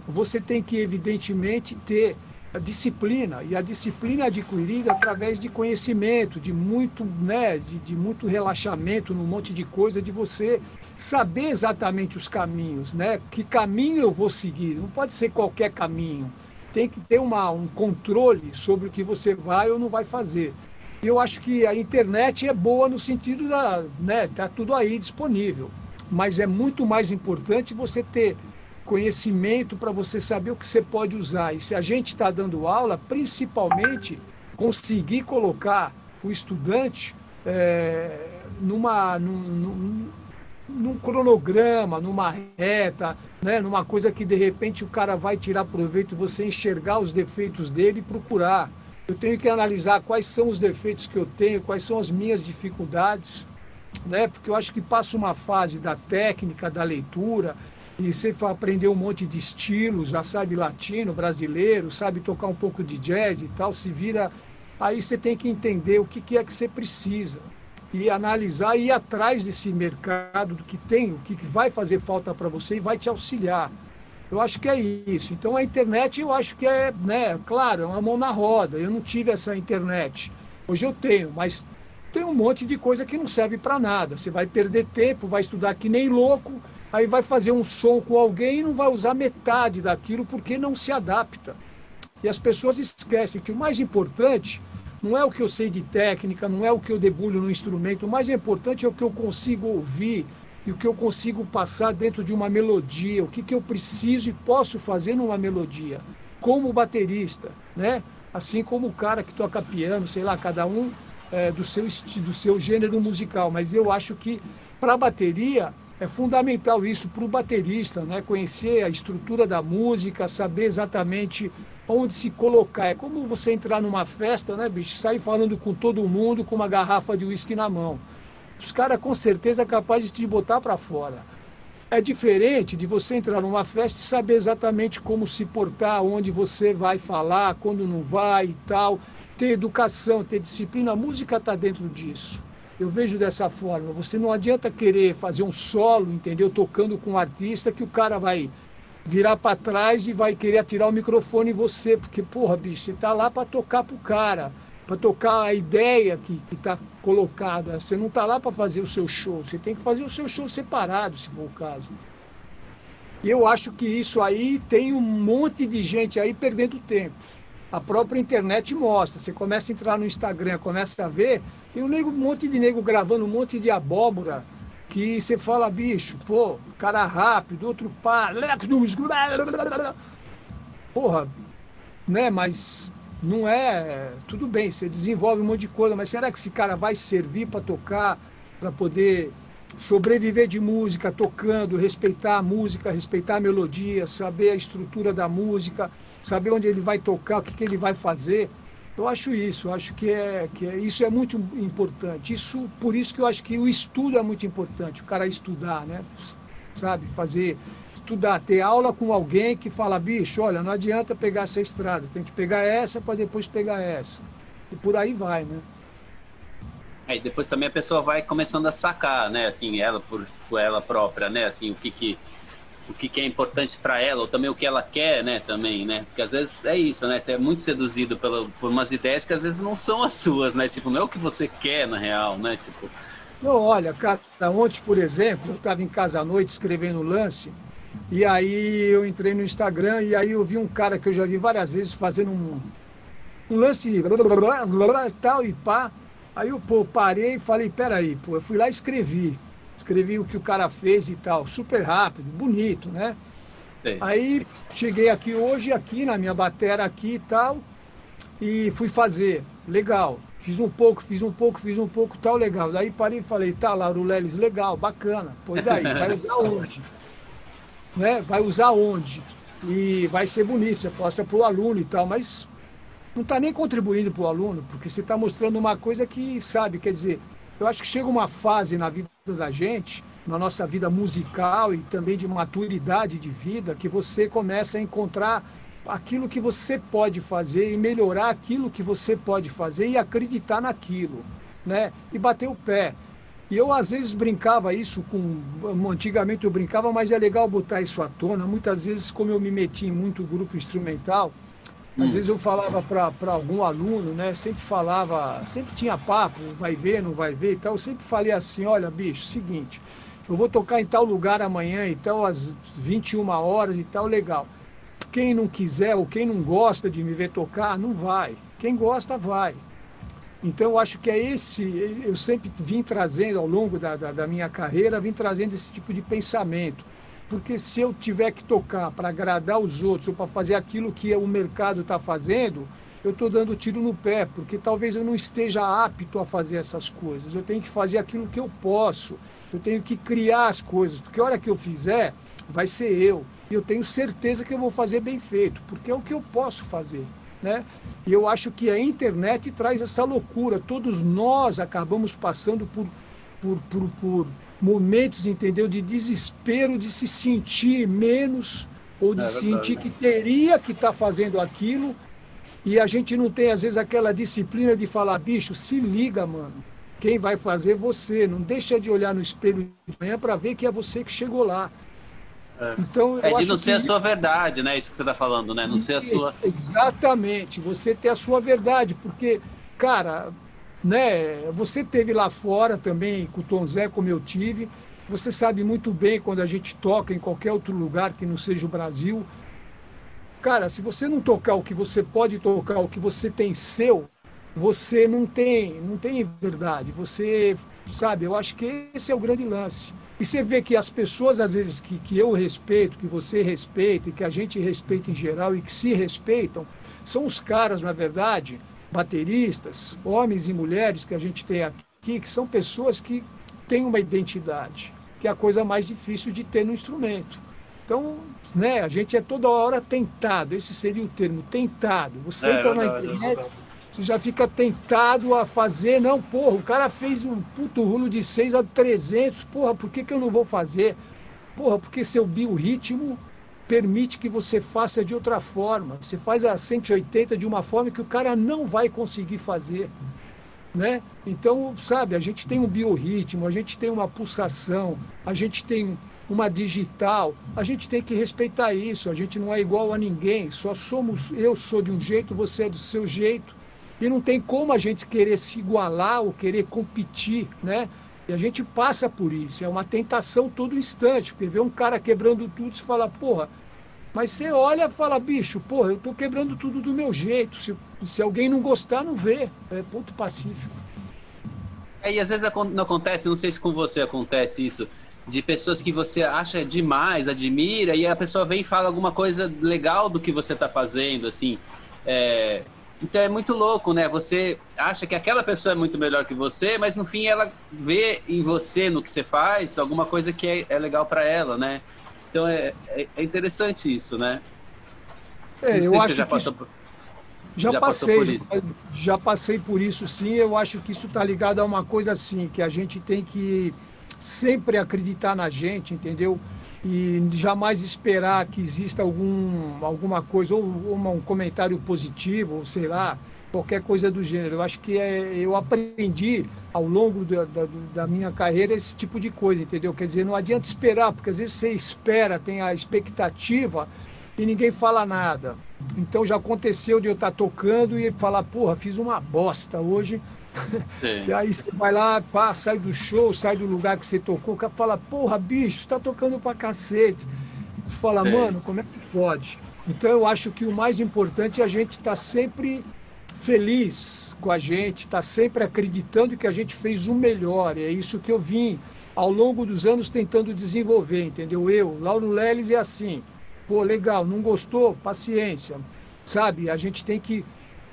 você tem que, evidentemente, ter disciplina e a disciplina é adquirida através de conhecimento, de muito, né, de, de, muito relaxamento num monte de coisa, de você saber exatamente os caminhos, né? Que caminho eu vou seguir? Não pode ser qualquer caminho. Tem que ter uma, um controle sobre o que você vai ou não vai fazer. Eu acho que a internet é boa no sentido da, né, tá tudo aí disponível. Mas é muito mais importante você ter conhecimento para você saber o que você pode usar. E se a gente está dando aula, principalmente conseguir colocar o estudante é, numa, num, num, num, cronograma, numa reta, né, numa coisa que de repente o cara vai tirar proveito, você enxergar os defeitos dele e procurar. Eu tenho que analisar quais são os defeitos que eu tenho, quais são as minhas dificuldades, né, porque eu acho que passa uma fase da técnica, da leitura, e você aprender um monte de estilos, já sabe latino, brasileiro, sabe tocar um pouco de jazz e tal, se vira. Aí você tem que entender o que, que é que você precisa e analisar e ir atrás desse mercado do que tem, o que vai fazer falta para você e vai te auxiliar. Eu acho que é isso. Então a internet eu acho que é, né, claro, é uma mão na roda. Eu não tive essa internet. Hoje eu tenho, mas tem um monte de coisa que não serve para nada. Você vai perder tempo, vai estudar que nem louco aí vai fazer um som com alguém e não vai usar metade daquilo porque não se adapta. E as pessoas esquecem que o mais importante não é o que eu sei de técnica, não é o que eu debulho no instrumento, o mais importante é o que eu consigo ouvir e o que eu consigo passar dentro de uma melodia, o que, que eu preciso e posso fazer numa melodia, como baterista, né? Assim como o cara que toca piano, sei lá, cada um é, do, seu, do seu gênero musical. Mas eu acho que para bateria é fundamental isso para o baterista, né? conhecer a estrutura da música, saber exatamente onde se colocar. É como você entrar numa festa, né, bicho? Sair falando com todo mundo com uma garrafa de uísque na mão. Os caras com certeza é capaz de te botar para fora. É diferente de você entrar numa festa e saber exatamente como se portar, onde você vai falar, quando não vai e tal. Ter educação, ter disciplina. A música está dentro disso. Eu vejo dessa forma. Você não adianta querer fazer um solo, entendeu? Tocando com um artista que o cara vai virar para trás e vai querer atirar o microfone em você, porque, porra, bicho, você tá lá para tocar pro cara, para tocar a ideia que está colocada. Você não tá lá para fazer o seu show, você tem que fazer o seu show separado, se for o caso. E eu acho que isso aí tem um monte de gente aí perdendo tempo. A própria internet mostra. Você começa a entrar no Instagram, começa a ver, tem um, nego, monte de nego gravando um monte de abóbora que você fala, bicho, pô, cara rápido, outro pá, porra, né? Mas não é. Tudo bem, você desenvolve um monte de coisa, mas será que esse cara vai servir para tocar, para poder sobreviver de música, tocando, respeitar a música, respeitar a melodia, saber a estrutura da música, saber onde ele vai tocar, o que, que ele vai fazer? Eu acho isso, eu acho que, é, que é, isso é muito importante. Isso, por isso que eu acho que o estudo é muito importante, o cara estudar, né? Sabe, fazer, estudar, ter aula com alguém que fala, bicho, olha, não adianta pegar essa estrada, tem que pegar essa para depois pegar essa. E por aí vai, né? Aí depois também a pessoa vai começando a sacar, né? Assim, ela por, por ela própria, né? Assim, o que que o que, que é importante para ela, ou também o que ela quer, né, também, né? Porque às vezes é isso, né? Você é muito seduzido pelo, por umas ideias que às vezes não são as suas, né? Tipo, não é o que você quer na real, né? Tipo... Não, olha, cara, ontem, por exemplo, eu estava em casa à noite escrevendo lance, e aí eu entrei no Instagram e aí eu vi um cara que eu já vi várias vezes fazendo um, um lance tal e pá. Aí eu pô, parei e falei, peraí, pô, eu fui lá e escrevi escrevi o que o cara fez e tal, super rápido, bonito, né? Sim. Aí cheguei aqui hoje, aqui na minha batera aqui e tal, e fui fazer, legal. Fiz um pouco, fiz um pouco, fiz um pouco, tal, legal. Daí parei e falei, tá, Lauro Leles, legal, bacana. Pois daí, vai usar onde? né? Vai usar onde? E vai ser bonito, você posta para o aluno e tal, mas não está nem contribuindo para o aluno, porque você está mostrando uma coisa que, sabe, quer dizer, eu acho que chega uma fase na vida da gente, na nossa vida musical e também de maturidade de vida, que você começa a encontrar aquilo que você pode fazer e melhorar aquilo que você pode fazer e acreditar naquilo, né? E bater o pé. E eu às vezes brincava isso com. Antigamente eu brincava, mas é legal botar isso à tona. Muitas vezes, como eu me meti em muito grupo instrumental, às hum. vezes eu falava para algum aluno, né? Sempre falava, sempre tinha papo, vai ver, não vai ver e tal. Eu sempre falei assim, olha, bicho, seguinte, eu vou tocar em tal lugar amanhã e tal, às 21 horas e tal, legal. Quem não quiser ou quem não gosta de me ver tocar, não vai. Quem gosta, vai. Então eu acho que é esse, eu sempre vim trazendo ao longo da, da, da minha carreira, vim trazendo esse tipo de pensamento porque se eu tiver que tocar para agradar os outros ou para fazer aquilo que o mercado está fazendo, eu estou dando tiro no pé, porque talvez eu não esteja apto a fazer essas coisas. Eu tenho que fazer aquilo que eu posso. Eu tenho que criar as coisas, porque a hora que eu fizer, vai ser eu. E eu tenho certeza que eu vou fazer bem feito, porque é o que eu posso fazer. Né? E eu acho que a internet traz essa loucura. Todos nós acabamos passando por, por, por, por momentos, entendeu, de desespero, de se sentir menos ou de é sentir que teria que estar tá fazendo aquilo e a gente não tem às vezes aquela disciplina de falar, bicho, se liga, mano. Quem vai fazer é você, não deixa de olhar no espelho de manhã para ver que é você que chegou lá. É. Então, é de não ser a sua verdade, né? Isso que você está falando, né? Não ser a sua. Exatamente, você ter a sua verdade, porque, cara, né? Você teve lá fora também com o Tom Zé, como eu tive. Você sabe muito bem quando a gente toca em qualquer outro lugar que não seja o Brasil. Cara, se você não tocar o que você pode tocar, o que você tem seu, você não tem, não tem verdade. Você, sabe, eu acho que esse é o grande lance. E você vê que as pessoas, às vezes, que, que eu respeito, que você respeita, e que a gente respeita em geral e que se respeitam, são os caras, na verdade, bateristas, homens e mulheres que a gente tem aqui, que são pessoas que têm uma identidade, que é a coisa mais difícil de ter no instrumento. Então, né, a gente é toda hora tentado, esse seria o termo, tentado. Você é, entra na internet, você já fica tentado a fazer, não, porra, o cara fez um puto rulo de 6 a 300, porra, por que, que eu não vou fazer? Porra, porque seu biorritmo permite que você faça de outra forma. Você faz a 180 de uma forma que o cara não vai conseguir fazer. Né? Então, sabe, a gente tem um biorritmo, a gente tem uma pulsação, a gente tem uma digital, a gente tem que respeitar isso, a gente não é igual a ninguém, só somos, eu sou de um jeito, você é do seu jeito, e não tem como a gente querer se igualar ou querer competir, né? E a gente passa por isso, é uma tentação todo instante, porque vê um cara quebrando tudo e fala, porra, mas você olha e fala, bicho, porra, eu estou quebrando tudo do meu jeito. Se, se alguém não gostar, não vê. É ponto pacífico. É, e às vezes não acontece, não sei se com você acontece isso, de pessoas que você acha demais, admira, e a pessoa vem e fala alguma coisa legal do que você está fazendo, assim. É, então é muito louco, né? Você acha que aquela pessoa é muito melhor que você, mas no fim ela vê em você, no que você faz, alguma coisa que é, é legal para ela, né? Então é, é, é, interessante isso, né? É, eu acho já que passou por... já, já passei, já passei por isso sim. Eu acho que isso está ligado a uma coisa assim, que a gente tem que sempre acreditar na gente, entendeu? E jamais esperar que exista algum, alguma coisa, ou, um comentário positivo, ou sei lá, qualquer coisa do gênero. Eu acho que é, eu aprendi ao longo da, da, da, minha carreira esse tipo de coisa, entendeu? Quer dizer, não adianta esperar, porque às vezes você espera, tem a expectativa e ninguém fala nada. Então já aconteceu de eu estar tocando e falar, porra, fiz uma bosta hoje e aí você vai lá, pá, sai do show, sai do lugar que você tocou, o cara fala, porra, bicho, você tá tocando pra cacete. Você fala, Sim. mano, como é que pode? Então eu acho que o mais importante é a gente estar tá sempre feliz com a gente, estar tá sempre acreditando que a gente fez o melhor. E é isso que eu vim ao longo dos anos tentando desenvolver, entendeu? Eu, Lauro Leles, é assim. Pô, legal, não gostou? Paciência. Sabe? A gente tem que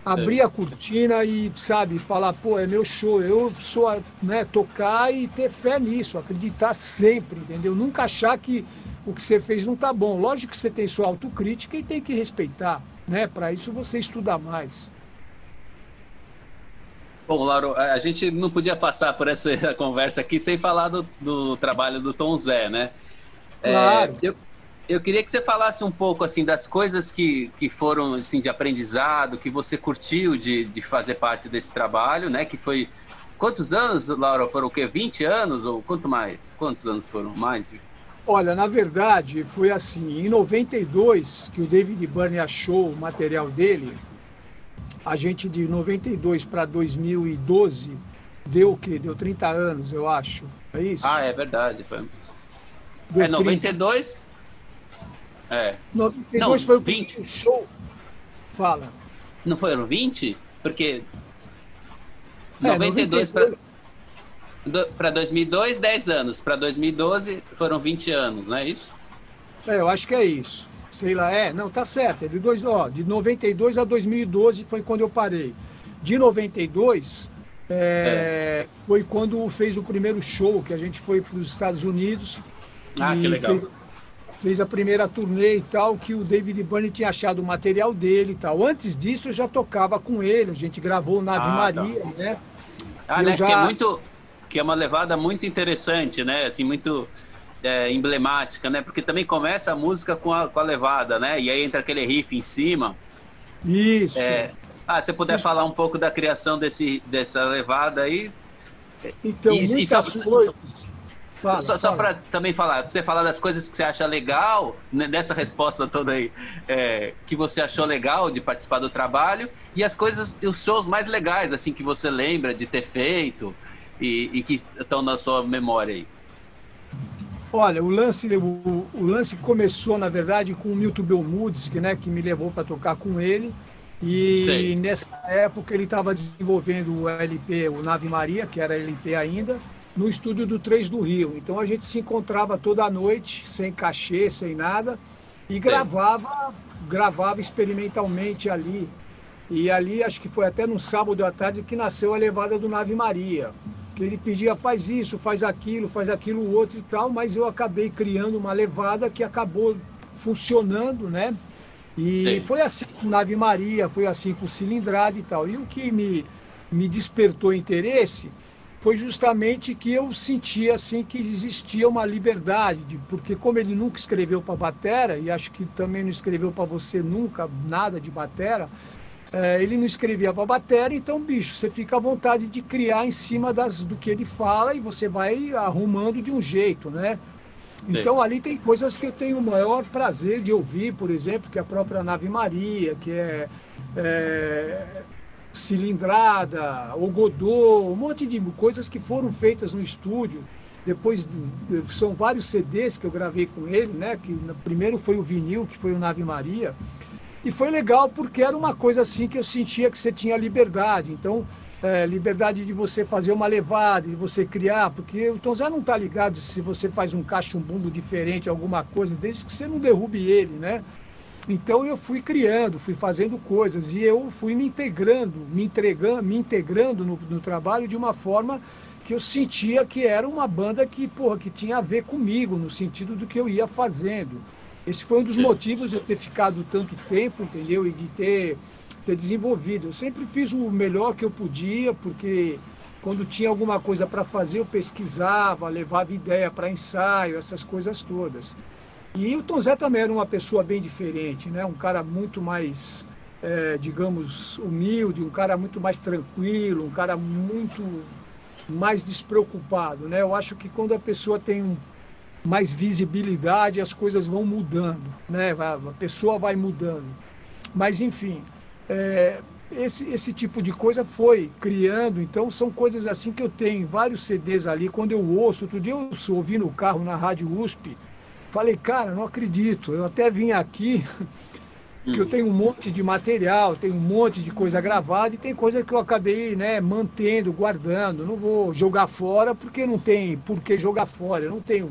abrir a cortina e, sabe, falar, pô, é meu show, eu sou, né, tocar e ter fé nisso, acreditar sempre, entendeu? Nunca achar que o que você fez não tá bom. Lógico que você tem sua autocrítica e tem que respeitar, né? Para isso você estuda mais. Bom, Lauro, a gente não podia passar por essa conversa aqui sem falar do, do trabalho do Tom Zé, né? Claro. É, eu, eu queria que você falasse um pouco assim das coisas que, que foram assim de aprendizado, que você curtiu de, de fazer parte desse trabalho, né? Que foi quantos anos, Laura? Foram o quê? 20 anos ou quanto mais? Quantos anos foram mais? Olha, na verdade, foi assim, em 92 que o David Byrne achou o material dele, a gente de 92 para 2012 deu o quê? Deu 30 anos, eu acho. É isso? Ah, é verdade. Foi... Deu é 92, 30... É. 92 não, foi o 20. show. Fala. Não foram 20? Porque. É, 92 para 2002, 10 anos. Para 2012 foram 20 anos, não é isso? É, eu acho que é isso. Sei lá, é, não, tá certo. É de, dois, ó, de 92 a 2012 foi quando eu parei. De 92 é, é. foi quando fez o primeiro show que a gente foi para os Estados Unidos. Ah, que legal. Fez, fez a primeira turnê e tal, que o David Byrne tinha achado o material dele e tal. Antes disso eu já tocava com ele, a gente gravou Nave ah, tá. Maria, tá. né? Ah, né, já... que é muito que é uma levada muito interessante, né? Assim, muito é, emblemática, né? Porque também começa a música com a, com a levada, né? E aí entra aquele riff em cima. Isso. É... Ah, se você puder Isso. falar um pouco da criação desse, dessa levada aí. Então, e, muitas e coisas Fala, só, só para também falar, pra você falar das coisas que você acha legal, né, nessa resposta toda aí, é, que você achou legal de participar do trabalho, e as coisas, os shows mais legais, assim, que você lembra de ter feito e, e que estão na sua memória aí. Olha, o lance, o, o, lance começou, na verdade, com o Milton Belmudsky, né, que me levou para tocar com ele. E Sei. nessa época ele estava desenvolvendo o LP, o Nave Maria, que era LP ainda no estúdio do Três do Rio. Então a gente se encontrava toda noite, sem cachê, sem nada, e gravava, gravava experimentalmente ali. E ali, acho que foi até no sábado à tarde que nasceu a levada do Nave Maria. Que ele pedia, faz isso, faz aquilo, faz aquilo outro e tal, mas eu acabei criando uma levada que acabou funcionando, né? E Sim. foi assim com Nave Maria, foi assim com Cilindrada e tal. E o que me, me despertou interesse foi justamente que eu sentia assim que existia uma liberdade, de, porque como ele nunca escreveu para batera e acho que também não escreveu para você nunca nada de batera, é, ele não escrevia para batera, então bicho, você fica à vontade de criar em cima das, do que ele fala e você vai arrumando de um jeito, né? Sim. Então ali tem coisas que eu tenho o maior prazer de ouvir, por exemplo, que é a própria Nave Maria, que é, é Cilindrada, o um monte de coisas que foram feitas no estúdio. Depois são vários CDs que eu gravei com ele, né? Que primeiro foi o vinil, que foi o Nave Maria. E foi legal porque era uma coisa assim que eu sentia que você tinha liberdade. Então, é, liberdade de você fazer uma levada, de você criar, porque o Tom Zé não está ligado se você faz um cachumbundo diferente, alguma coisa, desde que você não derrube ele, né? Então eu fui criando, fui fazendo coisas e eu fui me integrando, me entregando, me integrando no, no trabalho de uma forma que eu sentia que era uma banda que, porra, que tinha a ver comigo, no sentido do que eu ia fazendo. Esse foi um dos motivos de eu ter ficado tanto tempo, entendeu? E de ter, ter desenvolvido. Eu sempre fiz o melhor que eu podia, porque quando tinha alguma coisa para fazer, eu pesquisava, levava ideia para ensaio, essas coisas todas. E o Tom Zé também era uma pessoa bem diferente, né? Um cara muito mais, é, digamos, humilde, um cara muito mais tranquilo, um cara muito mais despreocupado, né? Eu acho que quando a pessoa tem mais visibilidade, as coisas vão mudando, né? A pessoa vai mudando. Mas, enfim, é, esse, esse tipo de coisa foi criando, então são coisas assim que eu tenho vários CDs ali. Quando eu ouço, outro dia eu ouvi no carro na Rádio USP, falei, cara, não acredito, eu até vim aqui. que eu tenho um monte de material, tenho um monte de coisa gravada e tem coisa que eu acabei né, mantendo, guardando. Não vou jogar fora porque não tem por que jogar fora. Eu não tenho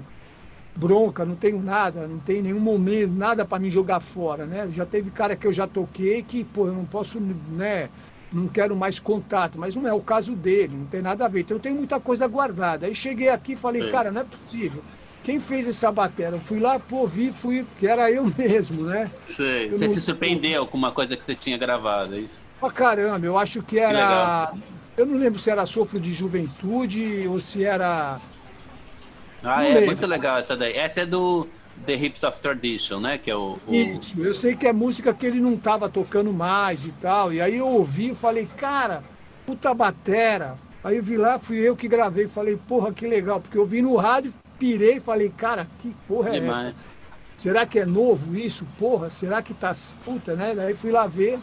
bronca, não tenho nada, não tem nenhum momento, nada para me jogar fora, né? Já teve cara que eu já toquei que, pô, eu não posso, né? Não quero mais contato, mas não é o caso dele, não tem nada a ver. Então eu tenho muita coisa guardada. Aí cheguei aqui e falei, cara, não é possível. Quem fez essa bateria? Eu fui lá, pô, vi, fui, que era eu mesmo, né? Sei. Você não... se surpreendeu com uma coisa que você tinha gravado, é isso? Pra caramba, eu acho que era. Que eu não lembro se era Sofro de Juventude ou se era ah, não é lembro. muito legal essa daí. Essa é do The Hips of Tradition, né? Que é o, o... Isso, eu sei que é música que ele não estava tocando mais e tal. E aí eu ouvi e falei, cara, puta batera. Aí eu vi lá, fui eu que gravei. Falei, porra, que legal. Porque eu vi no rádio, pirei e falei, cara, que porra é Demais. essa? Será que é novo isso? Porra, será que tá puta, né? Daí fui lá ver.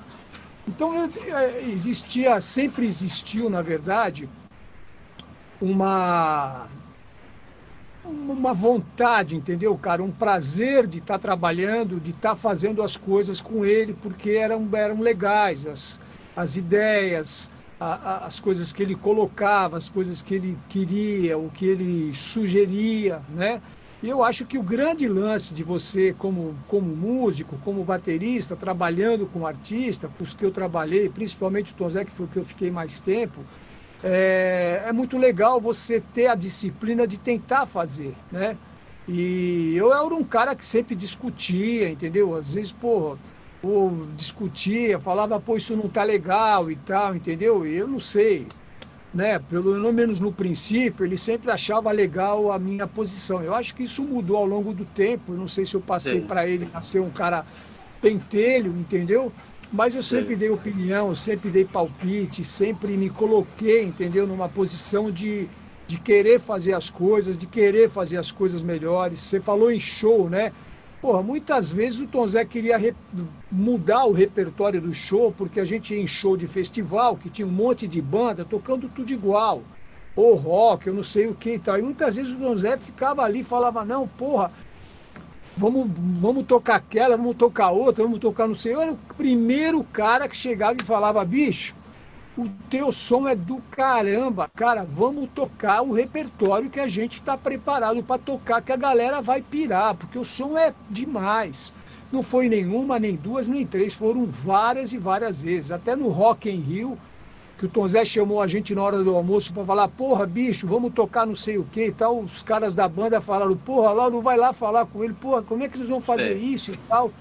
Então é, existia, sempre existiu, na verdade, uma uma vontade, entendeu, cara? Um prazer de estar tá trabalhando, de estar tá fazendo as coisas com ele, porque eram, eram legais, as, as ideias, a, a, as coisas que ele colocava, as coisas que ele queria, o que ele sugeria, né? E eu acho que o grande lance de você, como, como músico, como baterista, trabalhando com artista, com os que eu trabalhei, principalmente o Tom Zé, que foi o que eu fiquei mais tempo, é, é muito legal você ter a disciplina de tentar fazer, né? E eu era um cara que sempre discutia, entendeu? Às vezes, pô, pô, discutia, falava, pô, isso não tá legal e tal, entendeu? E eu não sei, né? Pelo menos no princípio, ele sempre achava legal a minha posição. Eu acho que isso mudou ao longo do tempo. Eu não sei se eu passei para ele a ser um cara pentelho, entendeu? Mas eu sempre dei opinião, sempre dei palpite, sempre me coloquei, entendeu, numa posição de, de querer fazer as coisas, de querer fazer as coisas melhores. Você falou em show, né? Porra, muitas vezes o Tom Zé queria re... mudar o repertório do show, porque a gente ia em show de festival, que tinha um monte de banda tocando tudo igual. Ou rock, eu não sei o que e tal. E muitas vezes o Tom Zé ficava ali e falava, não, porra, vamos, vamos tocar aquela, vamos tocar outra, vamos tocar não sei. Eu era o primeiro cara que chegava e falava, bicho, o teu som é do caramba, cara, vamos tocar o repertório que a gente está preparado para tocar, que a galera vai pirar, porque o som é demais. Não foi nenhuma, nem duas, nem três, foram várias e várias vezes. Até no Rock em Rio, que o Tom Zé chamou a gente na hora do almoço para falar, porra, bicho, vamos tocar não sei o que e tal. Os caras da banda falaram, porra, lá não vai lá falar com ele, porra, como é que eles vão fazer Sei. isso e tal.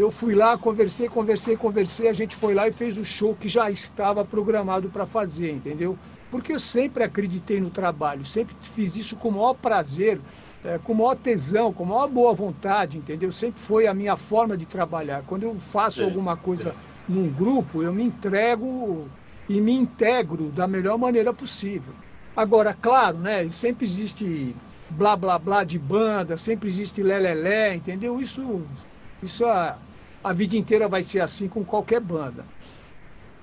Eu fui lá, conversei, conversei, conversei, a gente foi lá e fez o show que já estava programado para fazer, entendeu? Porque eu sempre acreditei no trabalho, sempre fiz isso com o maior prazer, é, com o maior tesão, com a maior boa vontade, entendeu? Sempre foi a minha forma de trabalhar. Quando eu faço alguma coisa num grupo, eu me entrego e me integro da melhor maneira possível. Agora, claro, né, sempre existe blá blá blá de banda, sempre existe lelelé, entendeu? Isso, isso a, a vida inteira vai ser assim com qualquer banda.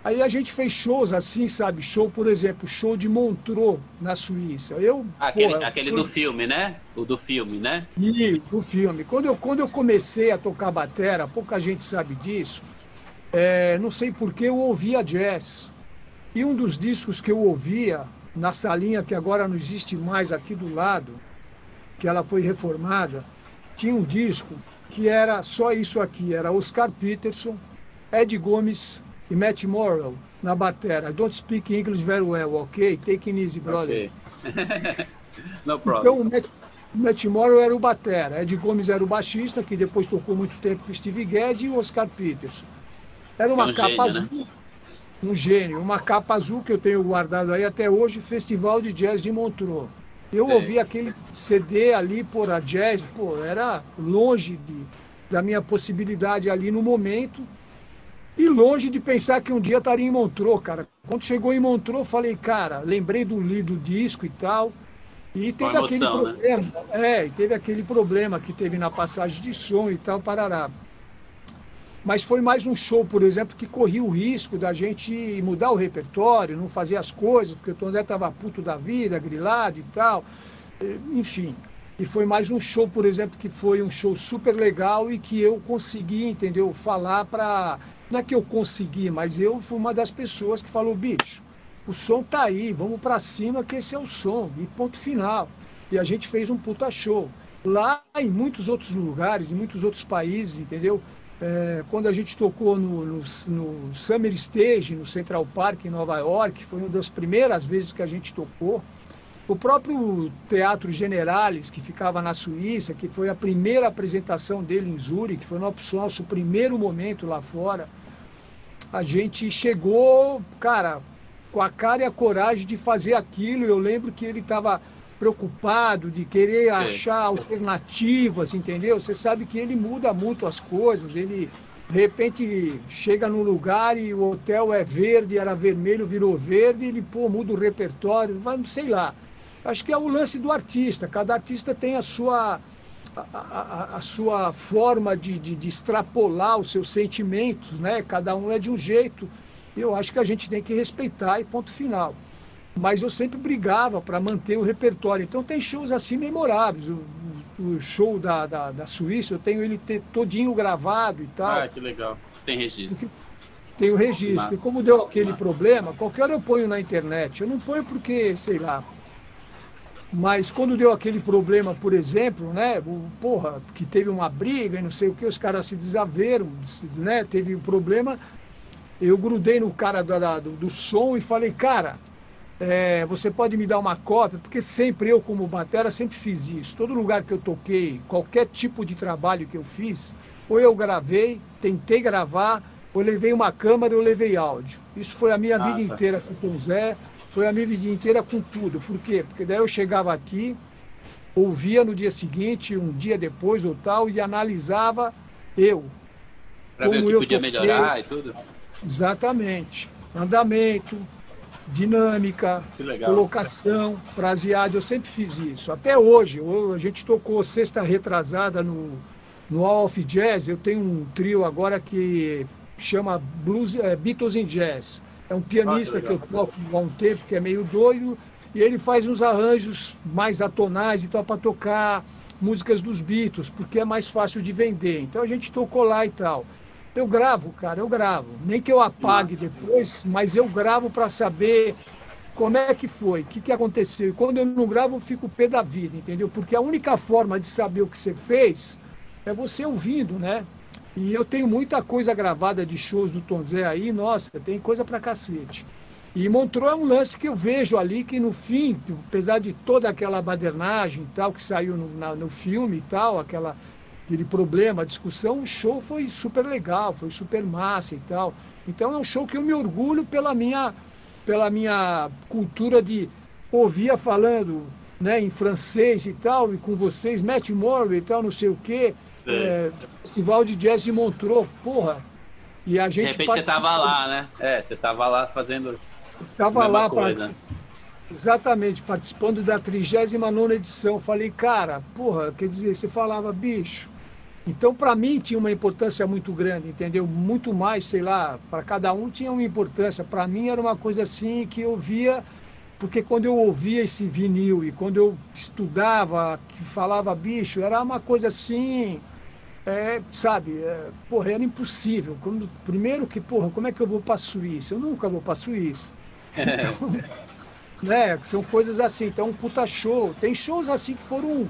Aí a gente fez shows assim, sabe? Show, por exemplo, show de Montreux, na Suíça. Eu, aquele porra, aquele do filme, né? O do filme, né? E do filme. Quando eu, quando eu comecei a tocar batera, pouca gente sabe disso, é, não sei porque eu ouvia jazz. E um dos discos que eu ouvia na salinha que agora não existe mais aqui do lado, que ela foi reformada, tinha um disco que era só isso aqui, era Oscar Peterson, Ed Gomes e Matt Morrow na batera. I don't speak English very well, ok? Take it easy, brother. Okay. no problem. Então, o Matt, Matt Morrow era o batera, Ed Gomes era o baixista, que depois tocou muito tempo com Steve Gadd e o Oscar Peterson. Era uma é um capa gênio, azul. Né? Um gênio, uma capa azul que eu tenho guardado aí até hoje, Festival de Jazz de Montreux. Eu ouvi aquele CD ali, por a jazz, pô, era longe de, da minha possibilidade ali no momento. E longe de pensar que um dia estaria em Montreux, cara. Quando chegou em Montreux, falei, cara, lembrei do, do disco e tal. E teve emoção, aquele né? problema. Né? É, teve aquele problema que teve na passagem de som e tal, parará. Mas foi mais um show, por exemplo, que corria o risco da gente mudar o repertório, não fazer as coisas, porque o Tom Zé estava puto da vida, grilado e tal. Enfim. E foi mais um show, por exemplo, que foi um show super legal e que eu consegui, entendeu? Falar para não é que eu consegui, mas eu fui uma das pessoas que falou, bicho, o som tá aí, vamos para cima que esse é o som, e ponto final. E a gente fez um puta show. Lá em muitos outros lugares, em muitos outros países, entendeu? É, quando a gente tocou no, no, no, Summer Stage, no Central Park, em Nova York, foi uma das primeiras vezes que a gente tocou. O próprio Teatro Generales, que ficava na Suíça, que foi a primeira apresentação dele em Zurique, foi nosso, nosso primeiro momento lá fora a gente chegou, cara, com a cara e a coragem de fazer aquilo. Eu lembro que ele estava preocupado de querer achar alternativas, entendeu? Você sabe que ele muda muito as coisas, ele de repente chega num lugar e o hotel é verde, era vermelho, virou verde, ele pô, muda o repertório, vai, sei lá. Acho que é o lance do artista, cada artista tem a sua a, a, a sua forma de, de, de, extrapolar os seus sentimentos, né? Cada um é de um jeito. Eu acho que a gente tem que respeitar e ponto final. Mas eu sempre brigava para manter o repertório. Então tem shows assim memoráveis. O, o show da, da, da, Suíça, eu tenho ele todinho gravado e tal. Ah, que legal. Você tem registro. Tem o registro. E como deu aquele problema, qualquer hora eu ponho na internet. Eu não ponho porque, sei lá, mas quando deu aquele problema, por exemplo, né, o, porra, que teve uma briga e não sei o que, os caras se desaveram, né, teve um problema, eu grudei no cara do, do, do som e falei, cara, é, você pode me dar uma cópia, porque sempre eu, como batera, sempre fiz isso. Todo lugar que eu toquei, qualquer tipo de trabalho que eu fiz, ou eu gravei, tentei gravar, ou levei uma câmera, ou levei áudio. Isso foi a minha ah, vida tá. inteira com o Tom Zé foi a minha vida inteira com tudo. Por quê? Porque daí eu chegava aqui, ouvia no dia seguinte, um dia depois ou tal, e analisava eu. Para ver o que eu podia toquei. melhorar e tudo? Exatamente. Andamento, dinâmica, colocação, fraseado, eu sempre fiz isso. Até hoje, a gente tocou sexta retrasada no, no Off Jazz, eu tenho um trio agora que chama Blues, é, Beatles in Jazz. É um pianista ah, que, que eu toco há um tempo, que é meio doido, e ele faz uns arranjos mais atonais e tal para tocar músicas dos Beatles, porque é mais fácil de vender. Então a gente tocou lá e tal. Eu gravo, cara, eu gravo. Nem que eu apague depois, mas eu gravo para saber como é que foi, o que, que aconteceu. E quando eu não gravo, eu fico pé da vida, entendeu? Porque a única forma de saber o que você fez é você ouvindo, né? E eu tenho muita coisa gravada de shows do Tom Zé aí, nossa, tem coisa pra cacete. E Montreux é um lance que eu vejo ali que no fim, apesar de toda aquela badernagem e tal que saiu no, na, no filme e tal, aquela, aquele problema, a discussão, o show foi super legal, foi super massa e tal. Então é um show que eu me orgulho pela minha, pela minha cultura de ouvir falando né, em francês e tal, e com vocês, Matt Morley e tal, não sei o quê é, Festival de Jazz de Montreux, porra. E a gente. De repente você tava lá, né? É, você tava lá fazendo. Tava lá para. Exatamente, participando da 39 edição. Falei, cara, porra, quer dizer, você falava, bicho, Então, para mim, tinha uma importância muito grande, entendeu? Muito mais, sei lá, para cada um tinha uma importância. Para mim, era uma coisa assim que eu via, porque quando eu ouvia esse vinil e quando eu estudava, que falava bicho, era uma coisa assim, é, sabe? É, porra, era impossível. Quando, primeiro que, porra, como é que eu vou para a Suíça? Eu nunca vou para a Suíça. Então, né? São coisas assim. Então, um puta show. Tem shows assim que foram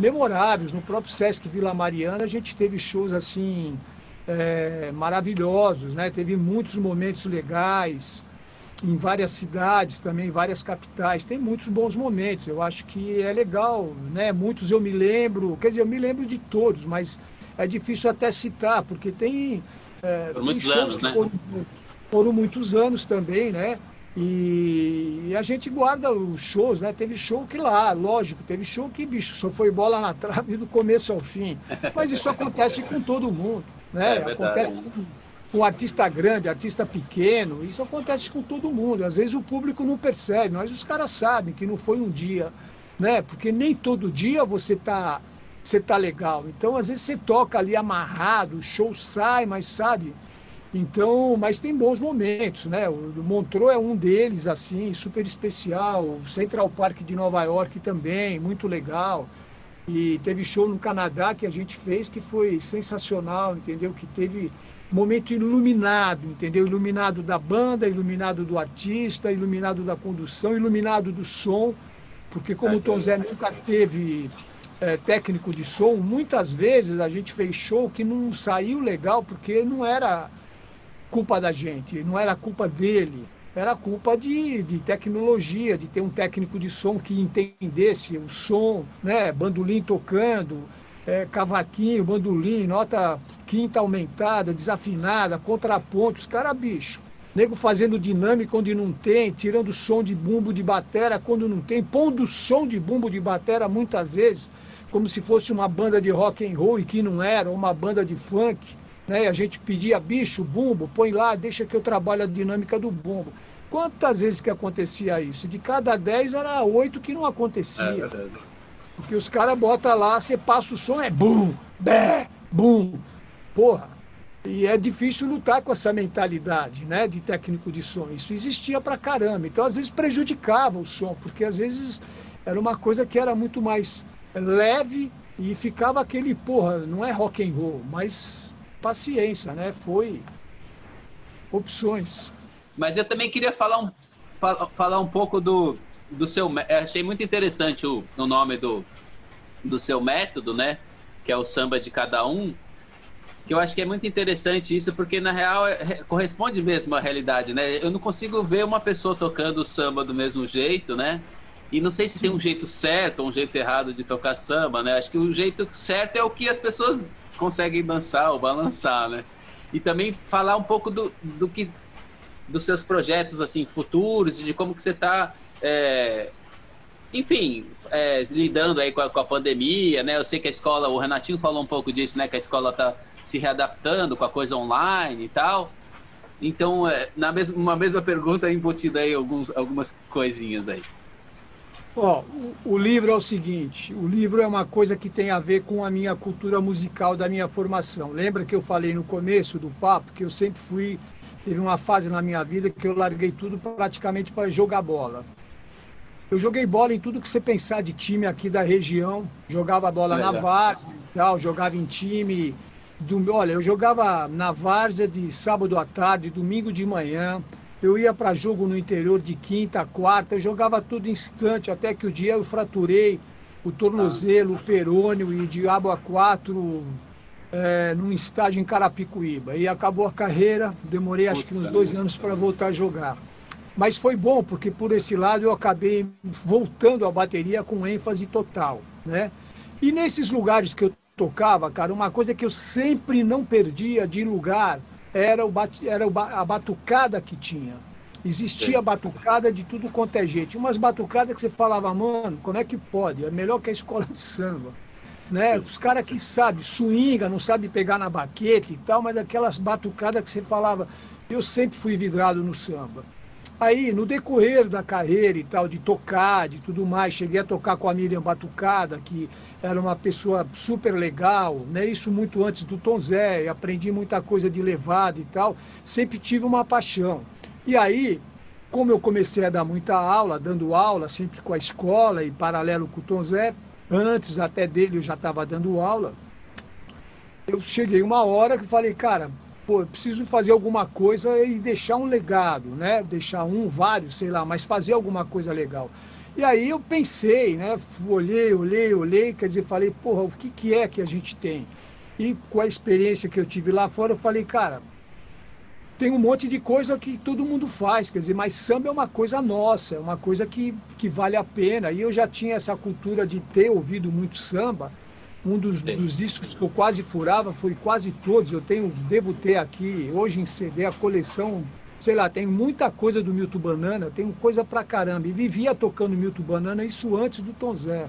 memoráveis. No próprio Sesc Vila Mariana, a gente teve shows assim é, maravilhosos, né? Teve muitos momentos legais em várias cidades também, várias capitais. Tem muitos bons momentos. Eu acho que é legal, né? Muitos eu me lembro, quer dizer, eu me lembro de todos, mas é difícil até citar, porque tem, é, tem muitos anos, né? Foram, foram muitos anos também, né? E, e, a gente guarda os shows, né? Teve show que lá, lógico, teve show que, bicho, só foi bola na trave do começo ao fim. Mas isso acontece com todo mundo, né? É acontece com, com artista grande, artista pequeno, isso acontece com todo mundo. Às vezes o público não percebe, mas os caras sabem que não foi um dia, né? Porque nem todo dia você tá, você tá legal. Então, às vezes você toca ali amarrado, o show sai, mas sabe então, mas tem bons momentos, né? O Montreux é um deles, assim, super especial. O Central Park de Nova York também, muito legal. E teve show no Canadá que a gente fez que foi sensacional, entendeu? Que teve momento iluminado, entendeu? Iluminado da banda, iluminado do artista, iluminado da condução, iluminado do som, porque como o Tom Zé nunca teve é, técnico de som, muitas vezes a gente fez show que não saiu legal porque não era culpa da gente, não era culpa dele, era culpa de, de tecnologia, de ter um técnico de som que entendesse o som, né? bandolim tocando, é, cavaquinho, bandolim, nota quinta aumentada, desafinada, contrapontos, cara bicho. Nego fazendo dinâmica onde não tem, tirando som de bumbo de batera quando não tem, pondo som de bumbo de batera muitas vezes, como se fosse uma banda de rock and roll e que não era, ou uma banda de funk né? a gente pedia, bicho, bumbo, põe lá, deixa que eu trabalho a dinâmica do bumbo. Quantas vezes que acontecia isso? De cada dez era oito que não acontecia. É Porque os caras botam lá, você passa o som, é bum, bé, bum. Porra. E é difícil lutar com essa mentalidade, né, de técnico de som. Isso existia pra caramba. Então, às vezes, prejudicava o som, porque às vezes era uma coisa que era muito mais leve e ficava aquele, porra, não é rock and roll, mas paciência, né? Foi opções. Mas eu também queria falar um, falar um pouco do, do seu. Achei muito interessante o, o nome do, do seu método, né? Que é o samba de cada um. Que eu acho que é muito interessante isso, porque na real é, corresponde mesmo à realidade, né? Eu não consigo ver uma pessoa tocando samba do mesmo jeito, né? E não sei se Sim. tem um jeito certo ou um jeito errado de tocar samba, né? Acho que o jeito certo é o que as pessoas conseguem dançar ou balançar, né? E também falar um pouco do, do que dos seus projetos assim futuros de como que você está é, enfim é, lidando aí com a, com a, pandemia né? Eu sei que a escola o Renatinho falou um pouco disso né? Que a escola está se readaptando com a coisa online e tal. Então é, na mesma uma mesma pergunta embutida aí alguns, algumas coisinhas aí Ó, o, o, livro é o seguinte: o livro é uma coisa que tem a ver com a minha cultura musical, da minha formação. Lembra que eu falei no começo do papo que eu sempre fui. Teve uma fase na minha vida que eu larguei tudo praticamente para jogar bola. Eu joguei bola em tudo que você pensar de time aqui da região. Jogava bola na várzea tal, jogava em time. Do, olha, eu jogava na várzea de sábado à tarde, domingo de manhã. Eu ia para jogo no interior de quinta, quarta, eu jogava tudo instante, até que o dia eu fraturei o tornozelo, o perônio e diabo a quatro é, num estádio em Carapicuíba. E acabou a carreira, demorei acho que uns dois anos para voltar a jogar. Mas foi bom, porque por esse lado eu acabei voltando à bateria com ênfase total, né? E nesses lugares que eu tocava, cara, uma coisa que eu sempre não perdia de lugar era, o, era a batucada que tinha. Existia Sim. batucada de tudo quanto é gente. Umas batucadas que você falava, mano, como é que pode? É melhor que a escola de samba. Né? Os caras que sabem, swinga, não sabe pegar na baqueta e tal, mas aquelas batucadas que você falava. Eu sempre fui vidrado no samba. Aí, no decorrer da carreira e tal, de tocar, de tudo mais, cheguei a tocar com a Miriam Batucada, que era uma pessoa super legal, né? Isso muito antes do Tom Zé, aprendi muita coisa de levada e tal. Sempre tive uma paixão. E aí, como eu comecei a dar muita aula, dando aula sempre com a escola e paralelo com o Tom Zé, antes até dele eu já estava dando aula, eu cheguei uma hora que falei, cara, pô, preciso fazer alguma coisa e deixar um legado, né? Deixar um, vários, sei lá, mas fazer alguma coisa legal. E aí eu pensei, né? Olhei, olhei, olhei, quer dizer, falei, porra, o que, que é que a gente tem? E com a experiência que eu tive lá fora, eu falei, cara, tem um monte de coisa que todo mundo faz, quer dizer, mas samba é uma coisa nossa, é uma coisa que, que vale a pena. E eu já tinha essa cultura de ter ouvido muito samba, um dos, dos, discos que eu quase furava foi quase todos. Eu tenho, devo ter aqui, hoje em CD, a coleção, sei lá, tem muita coisa do Milton Banana, tenho coisa pra caramba. E vivia tocando Milton Banana, isso antes do Tom Zé,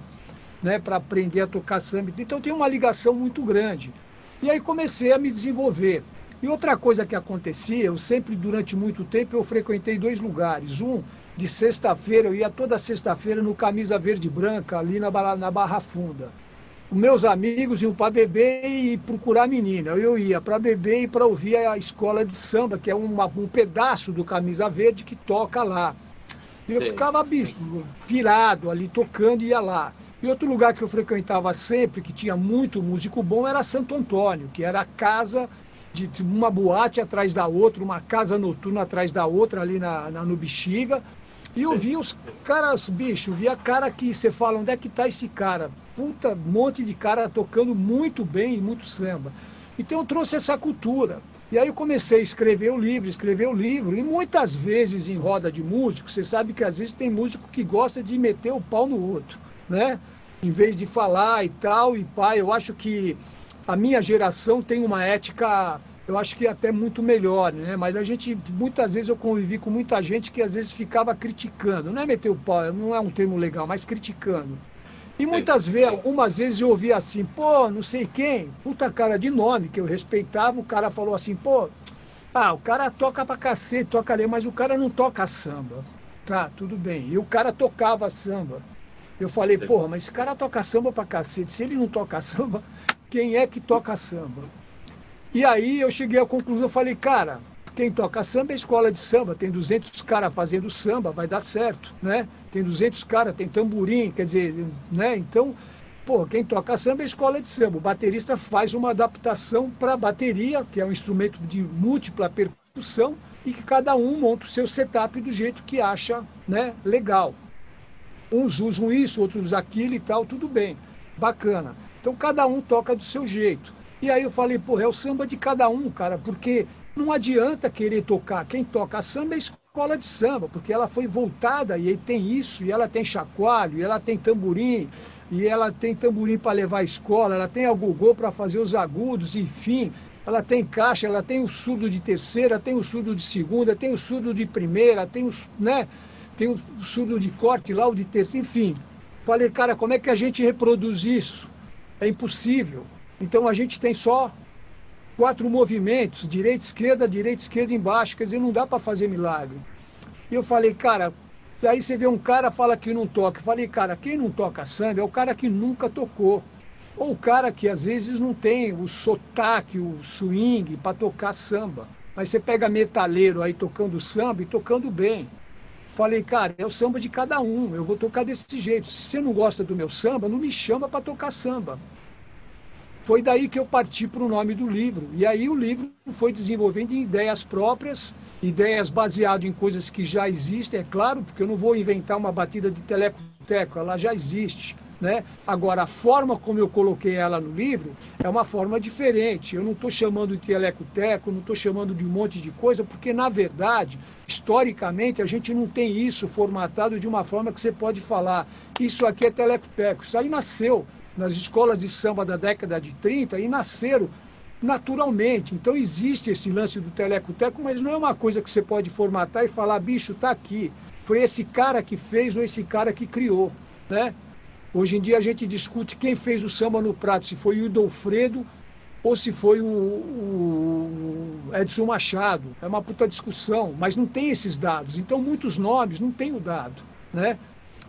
né, para aprender a tocar samba. Então tem uma ligação muito grande. E aí comecei a me desenvolver. E outra coisa que acontecia, eu sempre, durante muito tempo, eu frequentei dois lugares. Um, de sexta-feira, eu ia toda sexta-feira no Camisa Verde Branca, ali na, na Barra Funda meus amigos iam para beber e procurar menina. Eu ia para beber e para ouvir a escola de samba, que é uma, um pedaço do Camisa Verde que toca lá. Eu ficava, bicho, pirado ali, tocando e ia lá. E outro lugar que eu frequentava sempre, que tinha muito músico bom, era Santo Antônio, que era a casa de uma boate atrás da outra, uma casa noturna atrás da outra, ali na, na no Bexiga. E eu vi os caras, bicho, via cara que você fala, onde é que tá esse cara? puta monte de cara tocando muito bem muito samba. Então eu trouxe essa cultura. E aí eu comecei a escrever o livro, escrever o livro. E muitas vezes em roda de músico, você sabe que às vezes tem músico que gosta de meter o pau no outro, né? Em vez de falar e tal, e pai, eu acho que a minha geração tem uma ética, eu acho que até muito melhor, né? Mas a gente, muitas vezes eu convivi com muita gente que às vezes ficava criticando. Não é meter o pau, não é um termo legal, mas criticando. E muitas vezes, algumas vezes eu ouvia assim, pô, não sei quem, puta cara de nome que eu respeitava, o cara falou assim, pô, ah, o cara toca pra cacete, toca ali, mas o cara não toca samba. Tá, tudo bem. E o cara tocava samba. Eu falei, porra, mas esse cara toca samba pra cacete. Se ele não toca samba, quem é que toca samba? E aí eu cheguei à conclusão, falei, cara, quem toca samba é escola de samba, tem 200 caras fazendo samba, vai dar certo, né? tem 200 caras, tem tamborim, quer dizer, né? Então, pô, quem toca samba é escola de samba. O baterista faz uma adaptação para a bateria, que é um instrumento de múltipla percussão, e que cada um monta o seu setup do jeito que acha né, legal. Uns usam isso, outros aquilo e tal, tudo bem, bacana. Então cada um toca do seu jeito. E aí eu falei, pô, é o samba de cada um, cara, porque não adianta querer tocar. Quem toca samba é escola de samba, porque ela foi voltada e tem isso, e ela tem chacoalho, e ela tem tamborim, e ela tem tamborim para levar à escola, ela tem agogô para fazer os agudos, enfim, ela tem caixa, ela tem o surdo de terceira, tem o surdo de segunda, tem o surdo de primeira, tem o, né, tem o surdo de corte lá, o de terceira, enfim. Falei, cara, como é que a gente reproduz isso? É impossível. Então a gente tem só quatro movimentos, direita, esquerda, direita, esquerda, embaixo, quer dizer, não dá para fazer milagre. E eu falei, cara, e aí você vê um cara fala que não toca. Eu falei, cara, quem não toca samba é o cara que nunca tocou. Ou o cara que às vezes não tem o sotaque, o swing para tocar samba. Mas você pega metaleiro aí tocando samba e tocando bem. Falei, cara, é o samba de cada um, eu vou tocar desse jeito. Se você não gosta do meu samba, não me chama para tocar samba. Foi daí que eu parti para o nome do livro. E aí o livro foi desenvolvendo ideias próprias, ideias baseadas em coisas que já existem, é claro, porque eu não vou inventar uma batida de telecoteco, ela já existe. Né? Agora, a forma como eu coloquei ela no livro é uma forma diferente. Eu não estou chamando de telecoteco, não estou chamando de um monte de coisa, porque, na verdade, historicamente, a gente não tem isso formatado de uma forma que você pode falar, isso aqui é telecoteco. Isso aí nasceu nas escolas de samba da década de 30 e nasceram naturalmente. Então existe esse lance do teleco-teco, mas não é uma coisa que você pode formatar e falar, bicho, está aqui. Foi esse cara que fez ou esse cara que criou. Né? Hoje em dia a gente discute quem fez o samba no prato, se foi o Idolfredo ou se foi o, o, Edson Machado. É uma puta discussão, mas não tem esses dados. Então, muitos nomes não tem o dado, né?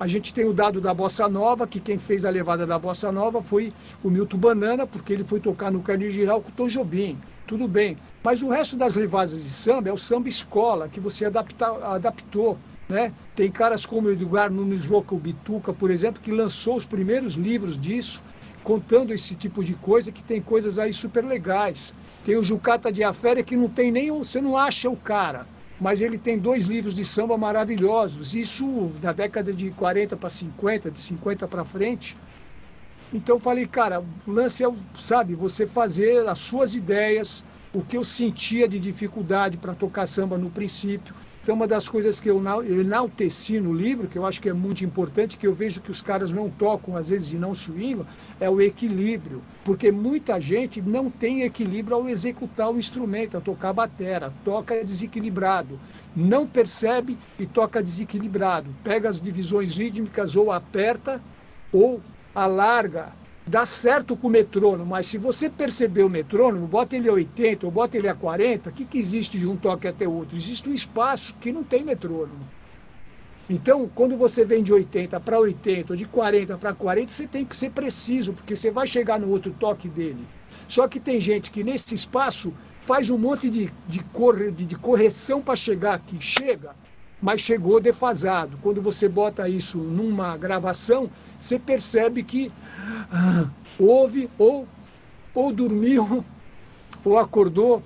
A gente tem o dado da Bossa Nova, que quem fez a levada da Bossa Nova foi o Milton Banana, porque ele foi tocar no Carneiro Geral com o Tom Jobim. Tudo bem. Mas o resto das levadas de samba é o samba escola, que você adapta, adaptou. Né? Tem caras como o Edgar Nunes Louca, o Bituca, por exemplo, que lançou os primeiros livros disso, contando esse tipo de coisa, que tem coisas aí super legais. Tem o Jucata de Aféria que não tem nem. Você não acha o cara, mas ele tem dois livros de samba maravilhosos. Isso da década de 40 para 50, de 50 para frente. Então falei, cara, o lance é, sabe, você fazer as suas ideias, o que eu sentia de dificuldade para tocar samba no princípio então, uma das coisas que eu enalteci no livro, que eu acho que é muito importante, que eu vejo que os caras não tocam, às vezes, e não swingam, é o equilíbrio. Porque muita gente não tem equilíbrio ao executar o instrumento, a tocar a batera, toca desequilibrado. Não percebe e toca desequilibrado. Pega as divisões rítmicas ou aperta ou alarga dá certo com o metrônomo, mas se você perceber o metrônomo, bota ele a 80 ou bota ele a 40, o que, que existe de um toque até outro? Existe um espaço que não tem metrônomo. Então, quando você vem de 80 para 80 ou de 40 para 40, você tem que ser preciso, porque você vai chegar no outro toque dele. Só que tem gente que nesse espaço faz um monte de, de, corre, de, de correção para chegar aqui. Chega, mas chegou defasado. Quando você bota isso numa gravação, você percebe que ah, houve ou, ou dormiu ou acordou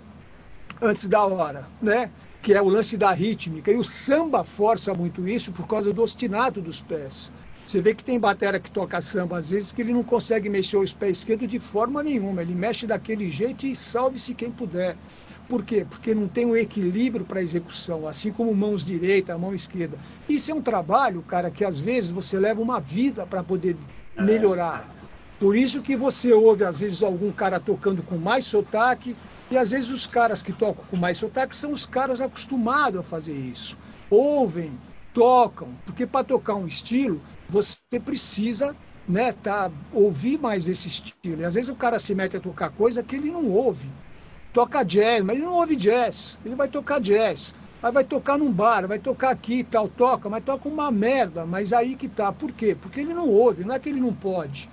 antes da hora, né? que é o lance da rítmica. E o samba força muito isso por causa do ostinato dos pés. Você vê que tem batera que toca samba, às vezes, que ele não consegue mexer os pés esquerdos de forma nenhuma. Ele mexe daquele jeito e salve-se quem puder. Por quê? Porque não tem um equilíbrio para execução, assim como mãos direita, mão esquerda. Isso é um trabalho, cara, que às vezes você leva uma vida para poder melhorar. Por isso que você ouve, às vezes, algum cara tocando com mais sotaque, e às vezes os caras que tocam com mais sotaque são os caras acostumados a fazer isso. Ouvem, tocam, porque para tocar um estilo, você precisa né, tá, ouvir mais esse estilo. E às vezes o cara se mete a tocar coisa que ele não ouve. Toca jazz, mas ele não ouve jazz. Ele vai tocar jazz. Aí vai tocar num bar, vai tocar aqui e tal, toca, mas toca uma merda. Mas aí que tá. Por quê? Porque ele não ouve, não é que ele não pode.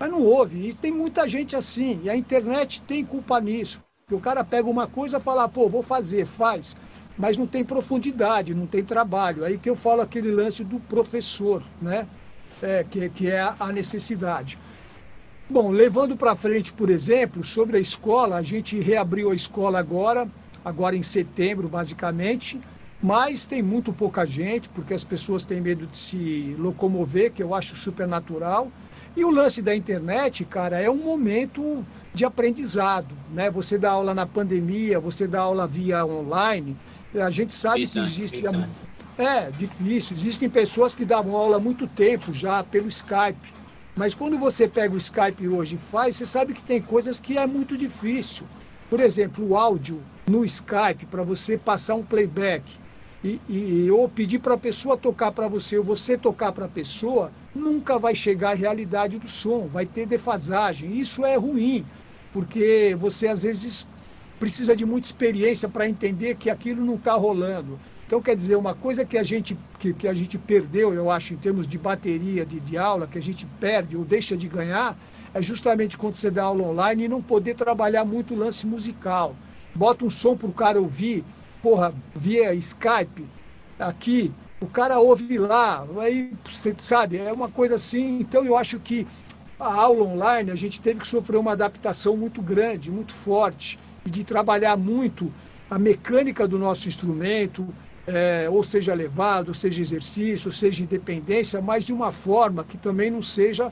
Mas não ouve. E tem muita gente assim. E a internet tem culpa nisso. Que o cara pega uma coisa e fala, pô, vou fazer, faz. Mas não tem profundidade, não tem trabalho. Aí que eu falo aquele lance do professor, né? É, que, que é a necessidade. Bom, levando para frente, por exemplo, sobre a escola, a gente reabriu a escola agora, agora em setembro, basicamente, mas tem muito pouca gente, porque as pessoas têm medo de se locomover, que eu acho super natural. E o lance da internet, cara, é um momento de aprendizado, né? Você dá aula na pandemia, você dá aula via online, a gente sabe que existe... Difícil, É, difícil. Existem pessoas que davam aula há muito tempo já pelo Skype, mas quando você pega o Skype hoje e faz, você sabe que tem coisas que é muito difícil. Por exemplo, o áudio no Skype, para você passar um playback, e, e ou pedir para a pessoa tocar para você, ou você tocar para a pessoa, nunca vai chegar à realidade do som, vai ter defasagem. Isso é ruim, porque você às vezes precisa de muita experiência para entender que aquilo não está rolando. Então, quer dizer, uma coisa que a gente, que, que a gente perdeu, eu acho, em termos de bateria de, de aula, que a gente perde ou deixa de ganhar, é justamente quando você dá aula online e não poder trabalhar muito o lance musical. Bota um som para o cara ouvir, porra, via Skype, aqui, o cara ouve lá, aí, você sabe, é uma coisa assim. Então, eu acho que a aula online, a gente teve que sofrer uma adaptação muito grande, muito forte, e de trabalhar muito a mecânica do nosso instrumento, é, ou seja levado, ou seja exercício, ou seja independência, mas de uma forma que também não seja,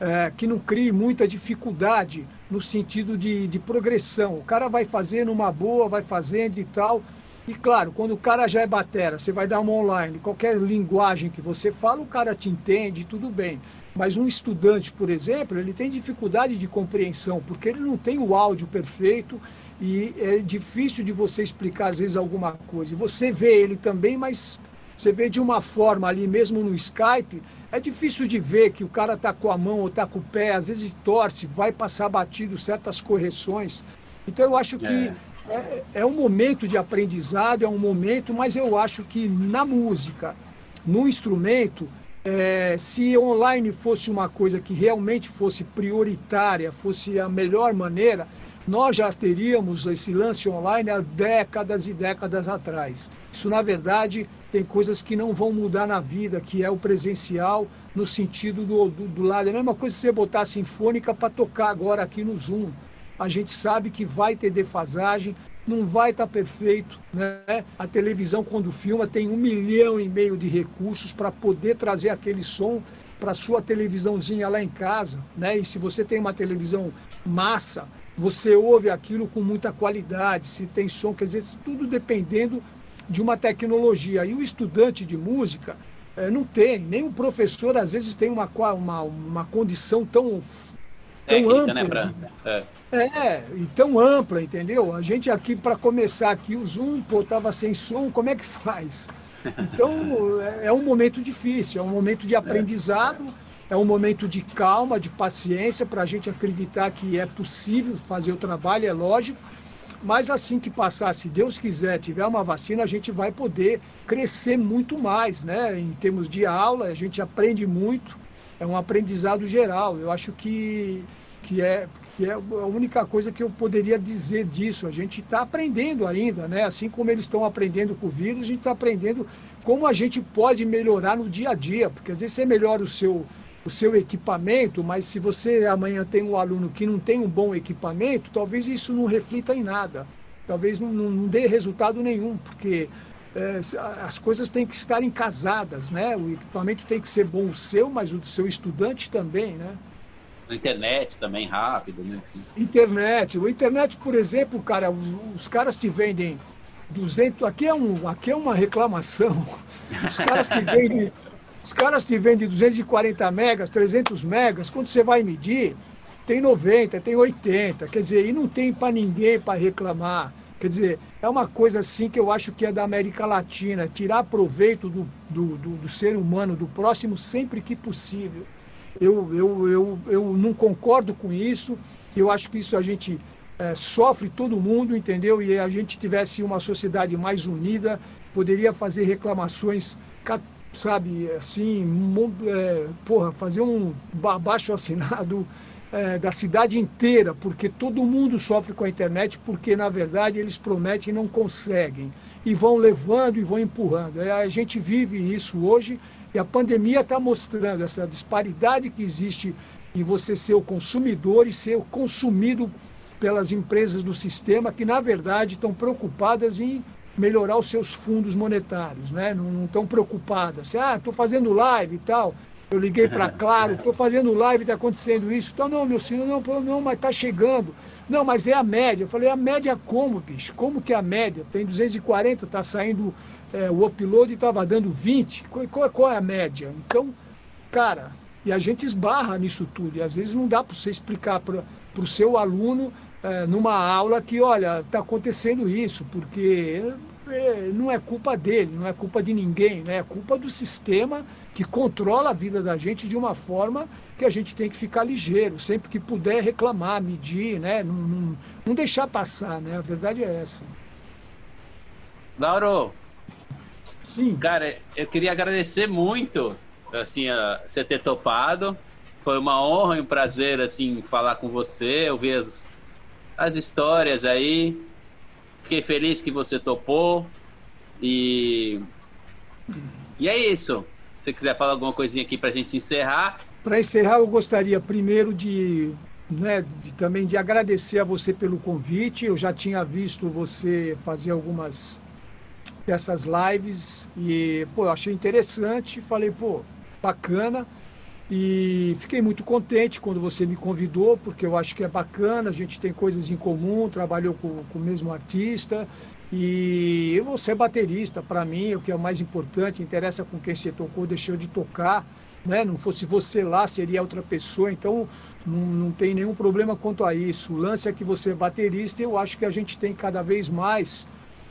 é, que não crie muita dificuldade no sentido de, de progressão. O cara vai fazendo uma boa, vai fazendo e tal. E claro, quando o cara já é batera, você vai dar uma online, qualquer linguagem que você fala, o cara te entende, tudo bem. Mas um estudante, por exemplo, ele tem dificuldade de compreensão, porque ele não tem o áudio perfeito e é difícil de você explicar às vezes alguma coisa. Você vê ele também, mas você vê de uma forma ali mesmo no Skype, é difícil de ver que o cara está com a mão ou está com o pé, às vezes torce, vai passar batido certas correções. Então eu acho que é. É, é um momento de aprendizado, é um momento, mas eu acho que na música, no instrumento, é, se online fosse uma coisa que realmente fosse prioritária, fosse a melhor maneira, nós já teríamos esse lance online há décadas e décadas atrás. Isso, na verdade, tem coisas que não vão mudar na vida, que é o presencial no sentido do, do, do lado. É a mesma coisa se você botar a sinfônica para tocar agora aqui no Zoom. A gente sabe que vai ter defasagem, não vai estar tá perfeito. Né? A televisão, quando filma, tem um milhão e meio de recursos para poder trazer aquele som para sua televisãozinha lá em casa. Né? E se você tem uma televisão massa, você ouve aquilo com muita qualidade, se tem som, quer dizer, tudo dependendo de uma tecnologia. E o estudante de música é, não tem, nem o professor às vezes tem uma, uma, uma condição tão, tão Técnica, ampla. Né, pra... é. é, e tão ampla, entendeu? A gente aqui, para começar aqui, o Zoom, pô, tava sem som, como é que faz? Então, é, é um momento difícil, é um momento de aprendizado. É um momento de calma, de paciência, para a gente acreditar que é possível fazer o trabalho, é lógico. Mas assim que passar, se Deus quiser, tiver uma vacina, a gente vai poder crescer muito mais, né? Em termos de aula, a gente aprende muito, é um aprendizado geral. Eu acho que, que, é, que é a única coisa que eu poderia dizer disso. A gente está aprendendo ainda, né? Assim como eles estão aprendendo com o vírus, a gente está aprendendo como a gente pode melhorar no dia a dia, porque às vezes você melhora o seu o seu equipamento, mas se você amanhã tem um aluno que não tem um bom equipamento, talvez isso não reflita em nada. Talvez não, não dê resultado nenhum, porque é, as coisas têm que estar encasadas, né? O equipamento tem que ser bom o seu, mas o do seu estudante também, né? Internet também rápido, né? Internet. O internet, por exemplo, cara, os caras te vendem 200. Aqui é, um, aqui é uma reclamação. Os caras te vendem os caras te vendem 240 megas, 300 megas, quando você vai medir, tem 90, tem 80, quer dizer, e não tem para ninguém para reclamar. Quer dizer, é uma coisa assim que eu acho que é da América Latina, tirar proveito do, do, do, do ser humano, do próximo, sempre que possível. Eu, eu, eu, eu não concordo com isso, eu acho que isso a gente é, sofre todo mundo, entendeu? E a gente tivesse uma sociedade mais unida, poderia fazer reclamações sabe, assim, é, porra, fazer um abaixo assinado é, da cidade inteira, porque todo mundo sofre com a internet, porque na verdade eles prometem e não conseguem. E vão levando e vão empurrando. É, a gente vive isso hoje e a pandemia está mostrando essa disparidade que existe em você ser o consumidor e ser consumido pelas empresas do sistema que, na verdade, estão preocupadas em melhorar os seus fundos monetários, né? não estão preocupadas. Assim, ah, estou fazendo live e tal. Eu liguei para Claro, estou fazendo live, está acontecendo isso. Então, não, meu senhor, não, não mas está chegando. Não, mas é a média. Eu falei, a média como, bicho? Como que é a média? Tem 240, está saindo é, o upload estava dando 20. Qual, qual, qual é a média? Então, cara, e a gente esbarra nisso tudo. E às vezes não dá para você explicar para o seu aluno é, numa aula que, olha, está acontecendo isso, porque é, não é culpa dele, não é culpa de ninguém, né? é culpa do sistema que controla a vida da gente de uma forma que a gente tem que ficar ligeiro, sempre que puder reclamar, medir, né? não, não, não deixar passar, né? a verdade é essa. Lauro, Sim. Cara, eu queria agradecer muito assim, a você ter topado. Foi uma honra e um prazer assim falar com você, ouvir as, as histórias aí. Fiquei feliz que você topou. E. E é isso. Se você quiser falar alguma coisinha aqui para a gente encerrar. Para encerrar, eu gostaria primeiro de, né, de, também de agradecer a você pelo convite. Eu já tinha visto você fazer algumas dessas lives e pô, achei interessante. Falei, pô, bacana. E fiquei muito contente quando você me convidou, porque eu acho que é bacana, a gente tem coisas em comum, trabalhou com, com o mesmo artista. E você é baterista, para mim, o que é o mais importante, interessa com quem você tocou, deixou de tocar. Né? Não fosse você lá, seria outra pessoa, então não, não tem nenhum problema quanto a isso. O lance é que você é baterista e eu acho que a gente tem cada vez mais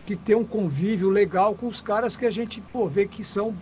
que ter um convívio legal com os caras que a gente pô, vê que são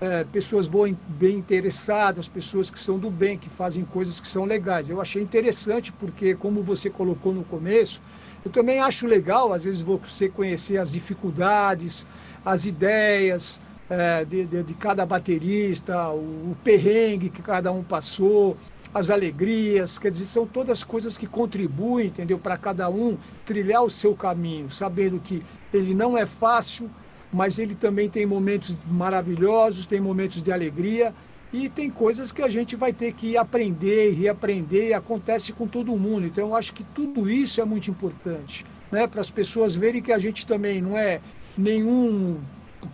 é, pessoas bem, bem interessadas, pessoas que são do bem, que fazem coisas que são legais. Eu achei interessante porque, como você colocou no começo, eu também acho legal, às vezes, você conhecer as dificuldades, as ideias é, de, de, de, cada baterista, o, o perrengue que cada um passou, as alegrias, quer dizer, são todas coisas que contribuem, entendeu, para cada um trilhar o seu caminho, sabendo que ele não é fácil, mas ele também tem momentos maravilhosos, tem momentos de alegria e tem coisas que a gente vai ter que aprender e reaprender, e acontece com todo mundo. Então, eu acho que tudo isso é muito importante, né? para as pessoas verem que a gente também não é nenhum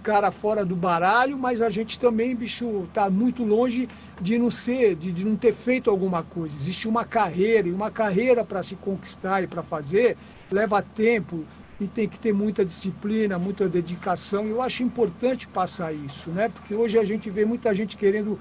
cara fora do baralho, mas a gente também, bicho, está muito longe de não ser, de, de, não ter feito alguma coisa. Existe uma carreira, e uma carreira para se conquistar e para fazer leva tempo, e tem que ter muita disciplina, muita dedicação. Eu acho importante passar isso, né? Porque hoje a gente vê muita gente querendo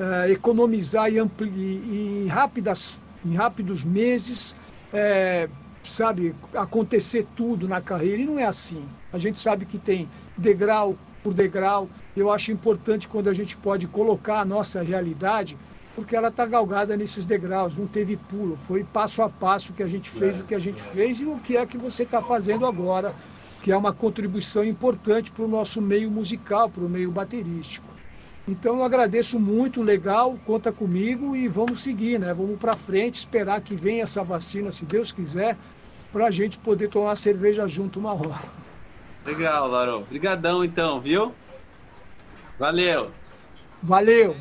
uh, economizar e, ampli em, rápidas, em rápidos meses, é, sabe, acontecer tudo na carreira. E não é assim. A gente sabe que tem degrau por degrau. Eu acho importante quando a gente pode colocar a nossa realidade porque ela está galgada nesses degraus, não teve pulo, foi passo a passo que a gente fez o que a gente fez e o que é que você está fazendo agora, que é uma contribuição importante para o nosso meio musical, para o meio baterístico. Então eu agradeço muito, legal, conta comigo e vamos seguir, né? Vamos para frente, esperar que venha essa vacina, se Deus quiser, para a gente poder tomar cerveja junto uma hora. Legal, Laro. Obrigadão então, viu? Valeu. Valeu.